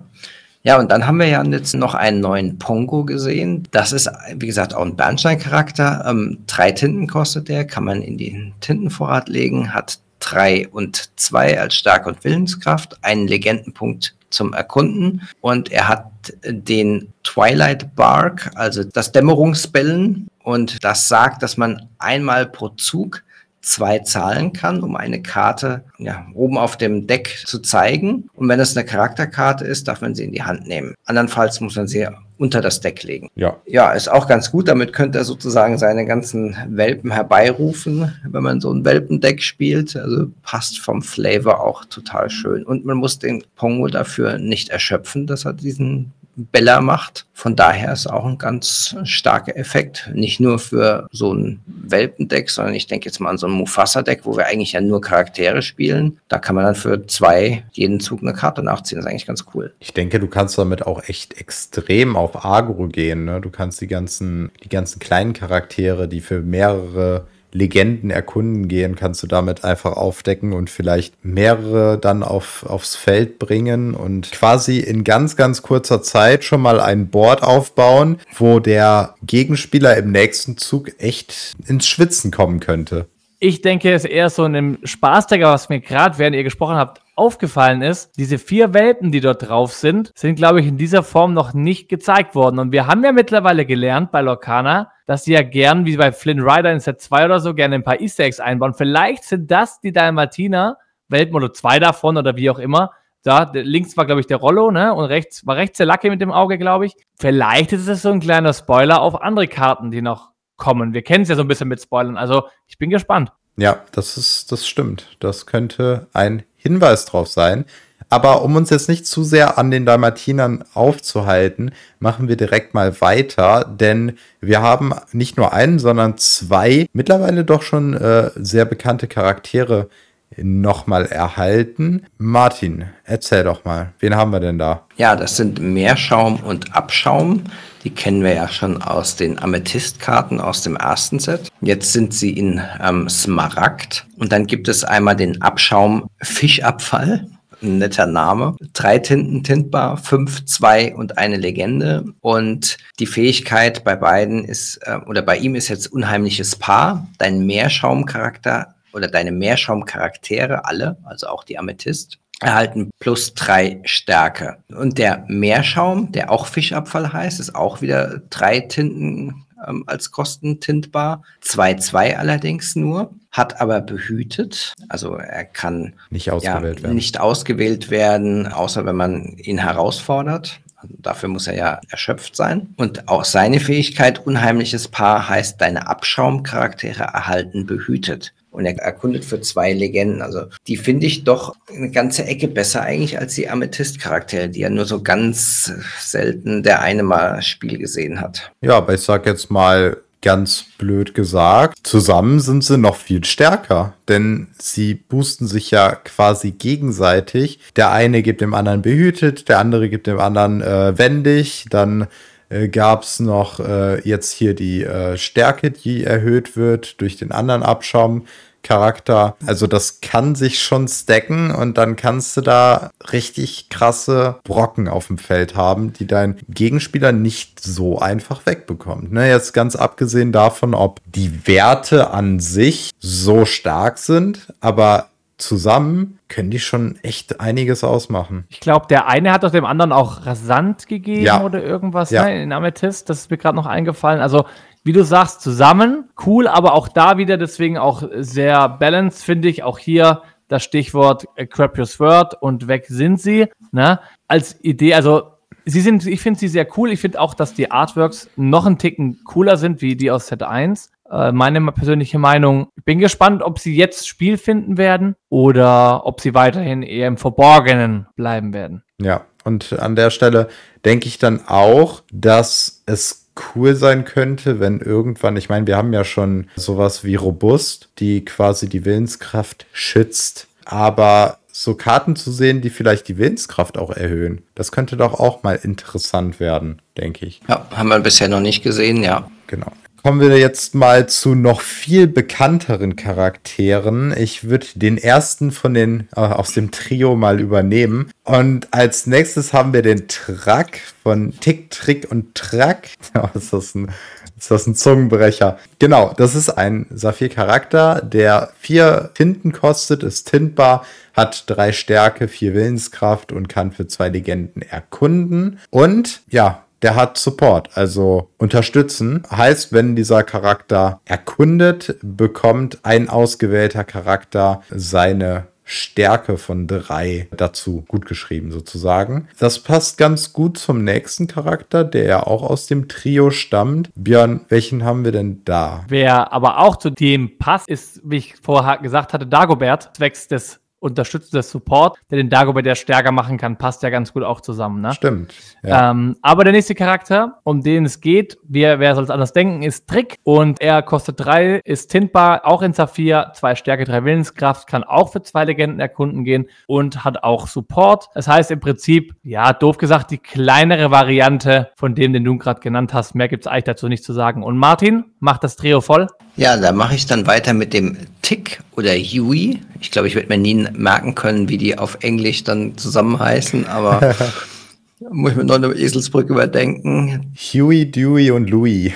Ja, und dann haben wir ja jetzt noch einen neuen Pongo gesehen. Das ist, wie gesagt, auch ein Bernstein-Charakter. Ähm, drei Tinten kostet der, kann man in den Tintenvorrat legen, hat drei und zwei als Stark und Willenskraft, einen Legendenpunkt zum Erkunden. Und er hat den Twilight Bark, also das Dämmerungsbellen. Und das sagt, dass man einmal pro Zug zwei Zahlen kann, um eine Karte ja, oben auf dem Deck zu zeigen. Und wenn es eine Charakterkarte ist, darf man sie in die Hand nehmen. Andernfalls muss man sie unter das Deck legen. Ja. Ja, ist auch ganz gut. Damit könnte er sozusagen seine ganzen Welpen herbeirufen, wenn man so ein Welpendeck spielt. Also passt vom Flavor auch total schön. Und man muss den Pongo dafür nicht erschöpfen, dass er diesen Bella macht. Von daher ist auch ein ganz starker Effekt. Nicht nur für so ein Welpendeck, sondern ich denke jetzt mal an so ein Mufasa-Deck, wo wir eigentlich ja nur Charaktere spielen. Da kann man dann für zwei jeden Zug eine Karte nachziehen. Das ist eigentlich ganz cool. Ich denke, du kannst damit auch echt extrem auf Agro gehen. Ne? Du kannst die ganzen, die ganzen kleinen Charaktere, die für mehrere Legenden erkunden gehen, kannst du damit einfach aufdecken und vielleicht mehrere dann auf, aufs Feld bringen und quasi in ganz, ganz kurzer Zeit schon mal ein Board aufbauen, wo der Gegenspieler im nächsten Zug echt ins Schwitzen kommen könnte. Ich denke, es ist eher so ein Spaßdecker, was mir gerade, während ihr gesprochen habt, aufgefallen ist, diese vier Welpen, die dort drauf sind, sind, glaube ich, in dieser Form noch nicht gezeigt worden. Und wir haben ja mittlerweile gelernt bei Lorcana, dass sie ja gern, wie bei Flynn Rider in Set 2 oder so, gerne ein paar Easter Eggs einbauen. Vielleicht sind das die Dalmatiner, Welpen oder zwei davon oder wie auch immer. Da, links war, glaube ich, der Rollo, ne? Und rechts war rechts der Lucky mit dem Auge, glaube ich. Vielleicht ist es so ein kleiner Spoiler auf andere Karten, die noch kommen. Wir kennen es ja so ein bisschen mit Spoilern. Also ich bin gespannt. Ja, das ist, das stimmt. Das könnte ein Hinweis drauf sein. Aber um uns jetzt nicht zu sehr an den Dalmatinern aufzuhalten, machen wir direkt mal weiter, denn wir haben nicht nur einen, sondern zwei mittlerweile doch schon äh, sehr bekannte Charaktere nochmal erhalten. Martin, erzähl doch mal, wen haben wir denn da? Ja, das sind Meerschaum und Abschaum. Die kennen wir ja schon aus den Amethyst-Karten aus dem ersten Set. Jetzt sind sie in ähm, Smaragd. Und dann gibt es einmal den Abschaum Fischabfall. Ein netter Name. Drei Tinten tintbar, fünf, zwei und eine Legende. Und die Fähigkeit bei beiden ist, äh, oder bei ihm ist jetzt unheimliches Paar. Dein Meerschaumcharakter oder deine Meerschaumcharaktere, alle, also auch die Amethyst, erhalten plus drei Stärke. Und der Meerschaum, der auch Fischabfall heißt, ist auch wieder drei Tinten ähm, als Kosten tintbar. 2-2 allerdings nur, hat aber behütet. Also er kann nicht ausgewählt, ja, werden. nicht ausgewählt werden, außer wenn man ihn herausfordert. Also dafür muss er ja erschöpft sein. Und auch seine Fähigkeit, unheimliches Paar, heißt, deine Abschaumcharaktere erhalten behütet und er erkundet für zwei Legenden. Also die finde ich doch eine ganze Ecke besser eigentlich als die Amethyst-Charaktere, die ja nur so ganz selten der eine mal Spiel gesehen hat. Ja, aber ich sag jetzt mal ganz blöd gesagt, zusammen sind sie noch viel stärker, denn sie boosten sich ja quasi gegenseitig. Der eine gibt dem anderen behütet, der andere gibt dem anderen äh, wendig, dann äh, gab es noch äh, jetzt hier die äh, Stärke, die erhöht wird durch den anderen Abschaum. Charakter. Also das kann sich schon stacken und dann kannst du da richtig krasse Brocken auf dem Feld haben, die dein Gegenspieler nicht so einfach wegbekommt. Ne, jetzt ganz abgesehen davon, ob die Werte an sich so stark sind, aber zusammen können die schon echt einiges ausmachen. Ich glaube, der eine hat doch dem anderen auch rasant gegeben ja. oder irgendwas ja. ne, in Amethyst. Das ist mir gerade noch eingefallen. Also wie du sagst, zusammen. Cool, aber auch da wieder deswegen auch sehr balanced, finde ich. Auch hier das Stichwort äh, Crap Your Word und weg sind sie. Ne? Als Idee, also sie sind, ich finde sie sehr cool. Ich finde auch, dass die Artworks noch einen Ticken cooler sind wie die aus Set 1. Äh, meine persönliche Meinung. Ich bin gespannt, ob sie jetzt Spiel finden werden oder ob sie weiterhin eher im Verborgenen bleiben werden. Ja, und an der Stelle denke ich dann auch, dass es cool sein könnte, wenn irgendwann, ich meine, wir haben ja schon sowas wie Robust, die quasi die Willenskraft schützt, aber so Karten zu sehen, die vielleicht die Willenskraft auch erhöhen, das könnte doch auch mal interessant werden, denke ich. Ja, haben wir bisher noch nicht gesehen, ja. Genau. Kommen wir jetzt mal zu noch viel bekannteren Charakteren. Ich würde den ersten von den äh, aus dem Trio mal übernehmen. Und als nächstes haben wir den Track von Tick, Trick und Track. Ja, ist das ein ist das ein Zungenbrecher? Genau, das ist ein Saphir-Charakter, der vier Tinten kostet, ist tintbar, hat drei Stärke, vier Willenskraft und kann für zwei Legenden erkunden. Und ja, der hat Support, also unterstützen. Heißt, wenn dieser Charakter erkundet, bekommt ein ausgewählter Charakter seine Stärke von drei dazu gut geschrieben sozusagen. Das passt ganz gut zum nächsten Charakter, der ja auch aus dem Trio stammt. Björn, welchen haben wir denn da? Wer aber auch zu dem passt, ist, wie ich vorher gesagt hatte, Dagobert, zwecks des unterstützender Support, der den Dagobert ja stärker machen kann, passt ja ganz gut auch zusammen. Ne? Stimmt. Ja. Ähm, aber der nächste Charakter, um den es geht, wer, wer soll es anders denken, ist Trick und er kostet drei, ist tintbar, auch in Saphir, zwei Stärke, drei Willenskraft, kann auch für zwei Legenden erkunden gehen und hat auch Support. Das heißt im Prinzip, ja, doof gesagt, die kleinere Variante von dem, den du gerade genannt hast. Mehr gibt es eigentlich dazu nicht zu sagen. Und Martin macht das Trio voll. Ja, da mache ich dann weiter mit dem Tick oder Huey. Ich glaube, ich werde mir nie merken können, wie die auf Englisch dann zusammen heißen, aber muss ich mir noch eine Eselsbrücke überdenken. Huey, Dewey und Louis.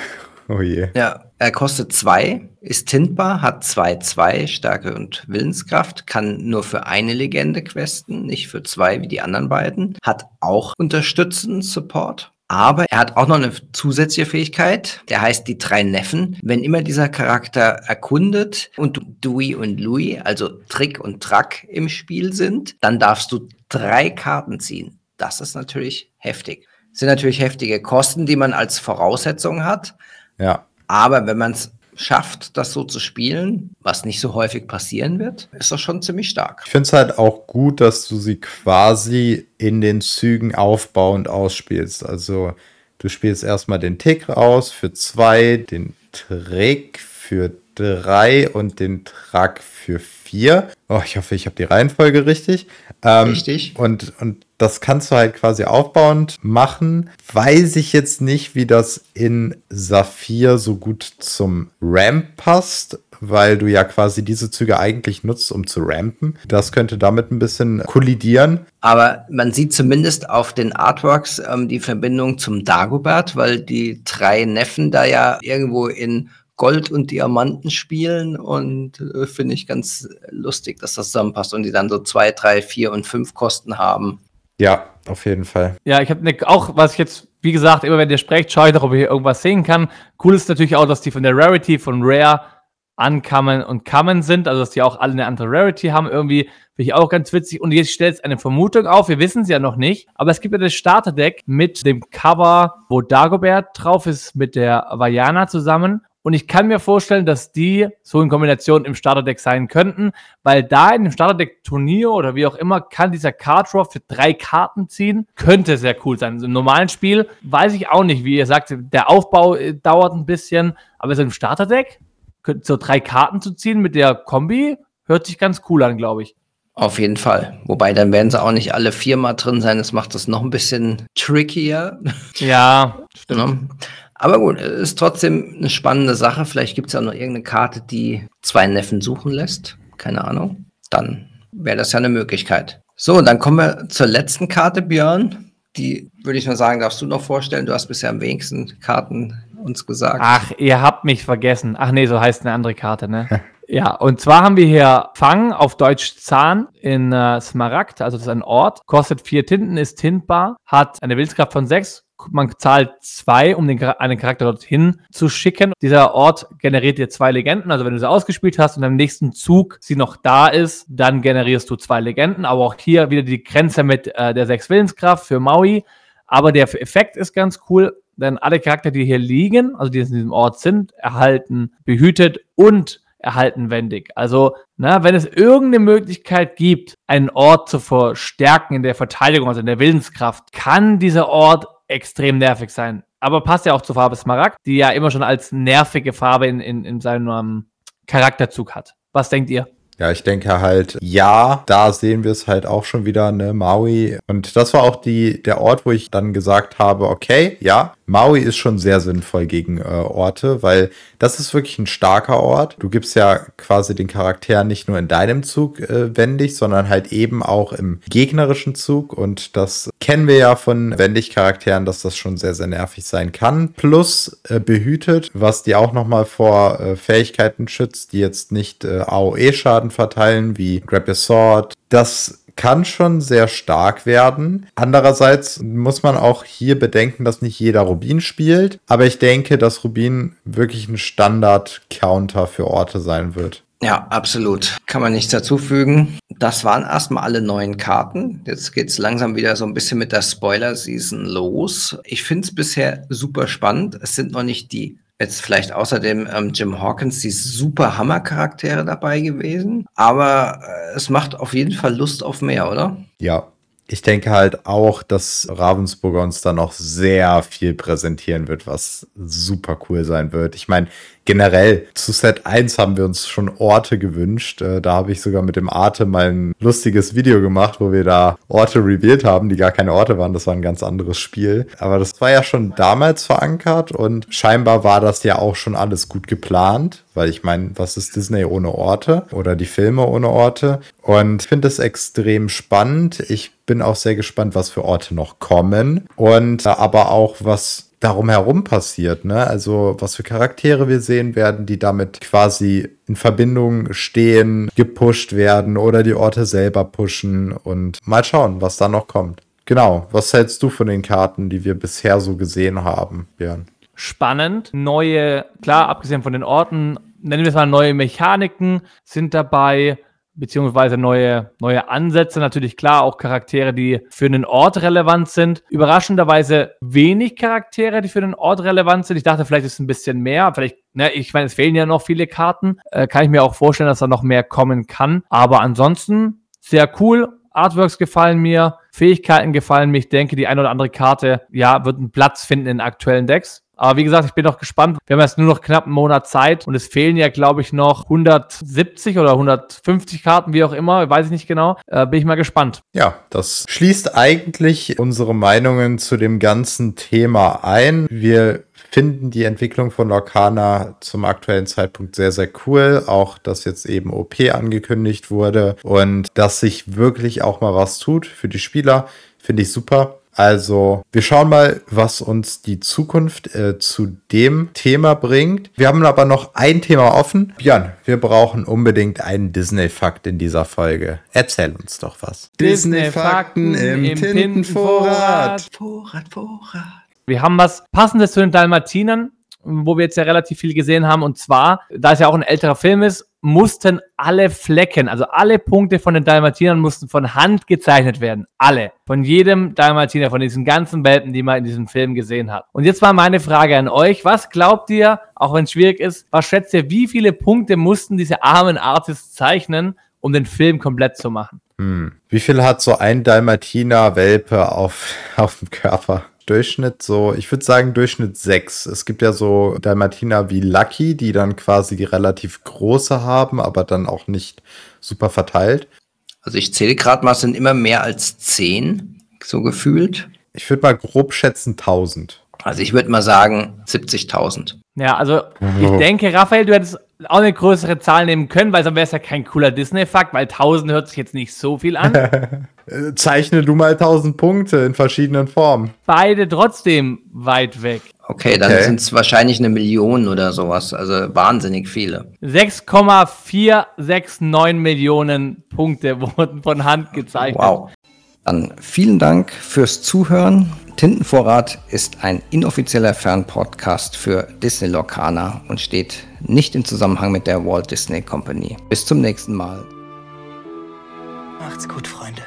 Oh je. Ja, er kostet zwei, ist tintbar, hat zwei, zwei Stärke und Willenskraft, kann nur für eine Legende questen, nicht für zwei wie die anderen beiden, hat auch unterstützend Support aber er hat auch noch eine zusätzliche Fähigkeit, der heißt die drei Neffen. Wenn immer dieser Charakter erkundet und Dewey und Louis, also Trick und Track im Spiel sind, dann darfst du drei Karten ziehen. Das ist natürlich heftig. Das sind natürlich heftige Kosten, die man als Voraussetzung hat. Ja. Aber wenn man es schafft, das so zu spielen, was nicht so häufig passieren wird, ist das schon ziemlich stark. Ich finde es halt auch gut, dass du sie quasi in den Zügen aufbauend ausspielst. Also du spielst erstmal den Tick aus für zwei, den Trick für drei und den Track für vier. Oh, ich hoffe, ich habe die Reihenfolge richtig. Ähm, richtig. Und, und das kannst du halt quasi aufbauend machen. Weiß ich jetzt nicht, wie das in Saphir so gut zum Ramp passt, weil du ja quasi diese Züge eigentlich nutzt, um zu rampen. Das könnte damit ein bisschen kollidieren. Aber man sieht zumindest auf den Artworks ähm, die Verbindung zum Dagobert, weil die drei Neffen da ja irgendwo in Gold und Diamanten spielen und äh, finde ich ganz lustig, dass das zusammenpasst und die dann so zwei, drei, vier und fünf Kosten haben. Ja, auf jeden Fall. Ja, ich habe ne, auch, was ich jetzt, wie gesagt, immer wenn ihr sprecht, schaue ich doch, ob ich hier irgendwas sehen kann. Cool ist natürlich auch, dass die von der Rarity von Rare Uncommon und Common sind, also dass die auch alle eine andere Rarity haben. Irgendwie finde ich auch ganz witzig. Und jetzt stellt es eine Vermutung auf, wir wissen es ja noch nicht, aber es gibt ja das Starterdeck mit dem Cover, wo Dagobert drauf ist, mit der Vajana zusammen. Und ich kann mir vorstellen, dass die so in Kombination im Starterdeck sein könnten, weil da in dem Starterdeck-Turnier oder wie auch immer kann dieser Card Draw für drei Karten ziehen. Könnte sehr cool sein. Also Im normalen Spiel weiß ich auch nicht, wie ihr sagt, der Aufbau äh, dauert ein bisschen, aber so im Starterdeck so drei Karten zu ziehen mit der Kombi hört sich ganz cool an, glaube ich. Auf jeden Fall. Wobei dann werden sie auch nicht alle viermal drin sein. Das macht das noch ein bisschen trickier. Ja, stimmt. Aber gut, ist trotzdem eine spannende Sache. Vielleicht gibt es ja noch irgendeine Karte, die zwei Neffen suchen lässt. Keine Ahnung. Dann wäre das ja eine Möglichkeit. So, dann kommen wir zur letzten Karte, Björn. Die würde ich mal sagen, darfst du noch vorstellen. Du hast bisher am wenigsten Karten uns gesagt. Ach, ihr habt mich vergessen. Ach nee, so heißt eine andere Karte, ne? Ja, und zwar haben wir hier Fang auf Deutsch Zahn in äh, Smaragd, also das ist ein Ort, kostet vier Tinten, ist tintbar, hat eine Willenskraft von sechs, man zahlt zwei, um den, einen Charakter dorthin zu schicken. Dieser Ort generiert dir zwei Legenden. Also wenn du sie ausgespielt hast und im nächsten Zug sie noch da ist, dann generierst du zwei Legenden. Aber auch hier wieder die Grenze mit äh, der sechs Willenskraft für Maui. Aber der Effekt ist ganz cool, denn alle Charakter, die hier liegen, also die in diesem Ort sind, erhalten behütet und erhalten wendig. Also, na, wenn es irgendeine Möglichkeit gibt, einen Ort zu verstärken in der Verteidigung, also in der Willenskraft, kann dieser Ort extrem nervig sein. Aber passt ja auch zur Farbe Smaragd, die ja immer schon als nervige Farbe in, in, in seinem um, Charakterzug hat. Was denkt ihr? Ja, ich denke halt, ja, da sehen wir es halt auch schon wieder, ne, Maui. Und das war auch die, der Ort, wo ich dann gesagt habe, okay, ja, Maui ist schon sehr sinnvoll gegen äh, Orte, weil das ist wirklich ein starker Ort. Du gibst ja quasi den Charakter nicht nur in deinem Zug äh, wendig, sondern halt eben auch im gegnerischen Zug. Und das kennen wir ja von Wendig-Charakteren, dass das schon sehr, sehr nervig sein kann. Plus äh, behütet, was die auch nochmal vor äh, Fähigkeiten schützt, die jetzt nicht äh, AOE-Schaden verteilen, wie Grab Your Sword. Das kann schon sehr stark werden. Andererseits muss man auch hier bedenken, dass nicht jeder Rubin spielt. Aber ich denke, dass Rubin wirklich ein Standard-Counter für Orte sein wird. Ja, absolut. Kann man nichts dazufügen. Das waren erstmal alle neuen Karten. Jetzt geht's langsam wieder so ein bisschen mit der Spoiler-Season los. Ich finde es bisher super spannend. Es sind noch nicht die Jetzt vielleicht außerdem ähm, Jim Hawkins, die super Hammer-Charaktere dabei gewesen. Aber äh, es macht auf jeden Fall Lust auf mehr, oder? Ja, ich denke halt auch, dass Ravensburger uns da noch sehr viel präsentieren wird, was super cool sein wird. Ich meine, generell zu Set 1 haben wir uns schon Orte gewünscht. Äh, da habe ich sogar mit dem Arte mal ein lustiges Video gemacht, wo wir da Orte revealed haben, die gar keine Orte waren. Das war ein ganz anderes Spiel. Aber das war ja schon damals verankert und scheinbar war das ja auch schon alles gut geplant, weil ich meine, was ist Disney ohne Orte oder die Filme ohne Orte? Und ich finde es extrem spannend. Ich bin auch sehr gespannt, was für Orte noch kommen und äh, aber auch was darum herum passiert, ne? Also was für Charaktere wir sehen werden, die damit quasi in Verbindung stehen, gepusht werden oder die Orte selber pushen und mal schauen, was da noch kommt. Genau, was hältst du von den Karten, die wir bisher so gesehen haben, Björn? Spannend, neue, klar, abgesehen von den Orten, nennen wir es mal neue Mechaniken sind dabei beziehungsweise neue, neue Ansätze. Natürlich klar, auch Charaktere, die für einen Ort relevant sind. Überraschenderweise wenig Charaktere, die für einen Ort relevant sind. Ich dachte, vielleicht ist es ein bisschen mehr. Vielleicht, ne, ich meine, es fehlen ja noch viele Karten. Äh, kann ich mir auch vorstellen, dass da noch mehr kommen kann. Aber ansonsten sehr cool. Artworks gefallen mir, Fähigkeiten gefallen mir. Ich denke, die eine oder andere Karte, ja, wird einen Platz finden in aktuellen Decks. Aber wie gesagt, ich bin noch gespannt. Wir haben jetzt nur noch knapp einen Monat Zeit und es fehlen ja, glaube ich, noch 170 oder 150 Karten, wie auch immer, weiß ich nicht genau. Äh, bin ich mal gespannt. Ja, das schließt eigentlich unsere Meinungen zu dem ganzen Thema ein. Wir finden die Entwicklung von Lorcana zum aktuellen Zeitpunkt sehr, sehr cool. Auch, dass jetzt eben OP angekündigt wurde und dass sich wirklich auch mal was tut für die Spieler, finde ich super. Also, wir schauen mal, was uns die Zukunft äh, zu dem Thema bringt. Wir haben aber noch ein Thema offen. Björn, wir brauchen unbedingt einen Disney-Fakt in dieser Folge. Erzähl uns doch was. Disney-Fakten im, im Tintenvorrat. Vorrat, Vorrat. Wir haben was Passendes zu den Dalmatinern wo wir jetzt ja relativ viel gesehen haben. Und zwar, da es ja auch ein älterer Film ist, mussten alle Flecken, also alle Punkte von den Dalmatinern mussten von Hand gezeichnet werden. Alle. Von jedem Dalmatiner, von diesen ganzen Welpen, die man in diesem Film gesehen hat. Und jetzt war meine Frage an euch. Was glaubt ihr, auch wenn es schwierig ist, was schätzt ihr, wie viele Punkte mussten diese armen Artists zeichnen, um den Film komplett zu machen? Hm. Wie viel hat so ein Dalmatiner-Welpe auf, auf dem Körper? Durchschnitt so, ich würde sagen Durchschnitt 6. Es gibt ja so Dalmatiner wie Lucky, die dann quasi die relativ große haben, aber dann auch nicht super verteilt. Also ich zähle gerade mal, es sind immer mehr als 10, so gefühlt. Ich würde mal grob schätzen 1000. Also ich würde mal sagen 70.000. Ja, also ich denke, Raphael, du hättest auch eine größere Zahl nehmen können, weil sonst wäre es ja kein cooler Disney-Fakt, weil 1000 hört sich jetzt nicht so viel an. Zeichne du mal 1000 Punkte in verschiedenen Formen. Beide trotzdem weit weg. Okay, dann okay. sind es wahrscheinlich eine Million oder sowas. Also wahnsinnig viele. 6,469 Millionen Punkte wurden von Hand gezeichnet. Wow. Dann vielen Dank fürs Zuhören. Tintenvorrat ist ein inoffizieller Fernpodcast für Disney Lorcaner und steht nicht in Zusammenhang mit der Walt Disney Company. Bis zum nächsten Mal. Macht's gut, Freunde.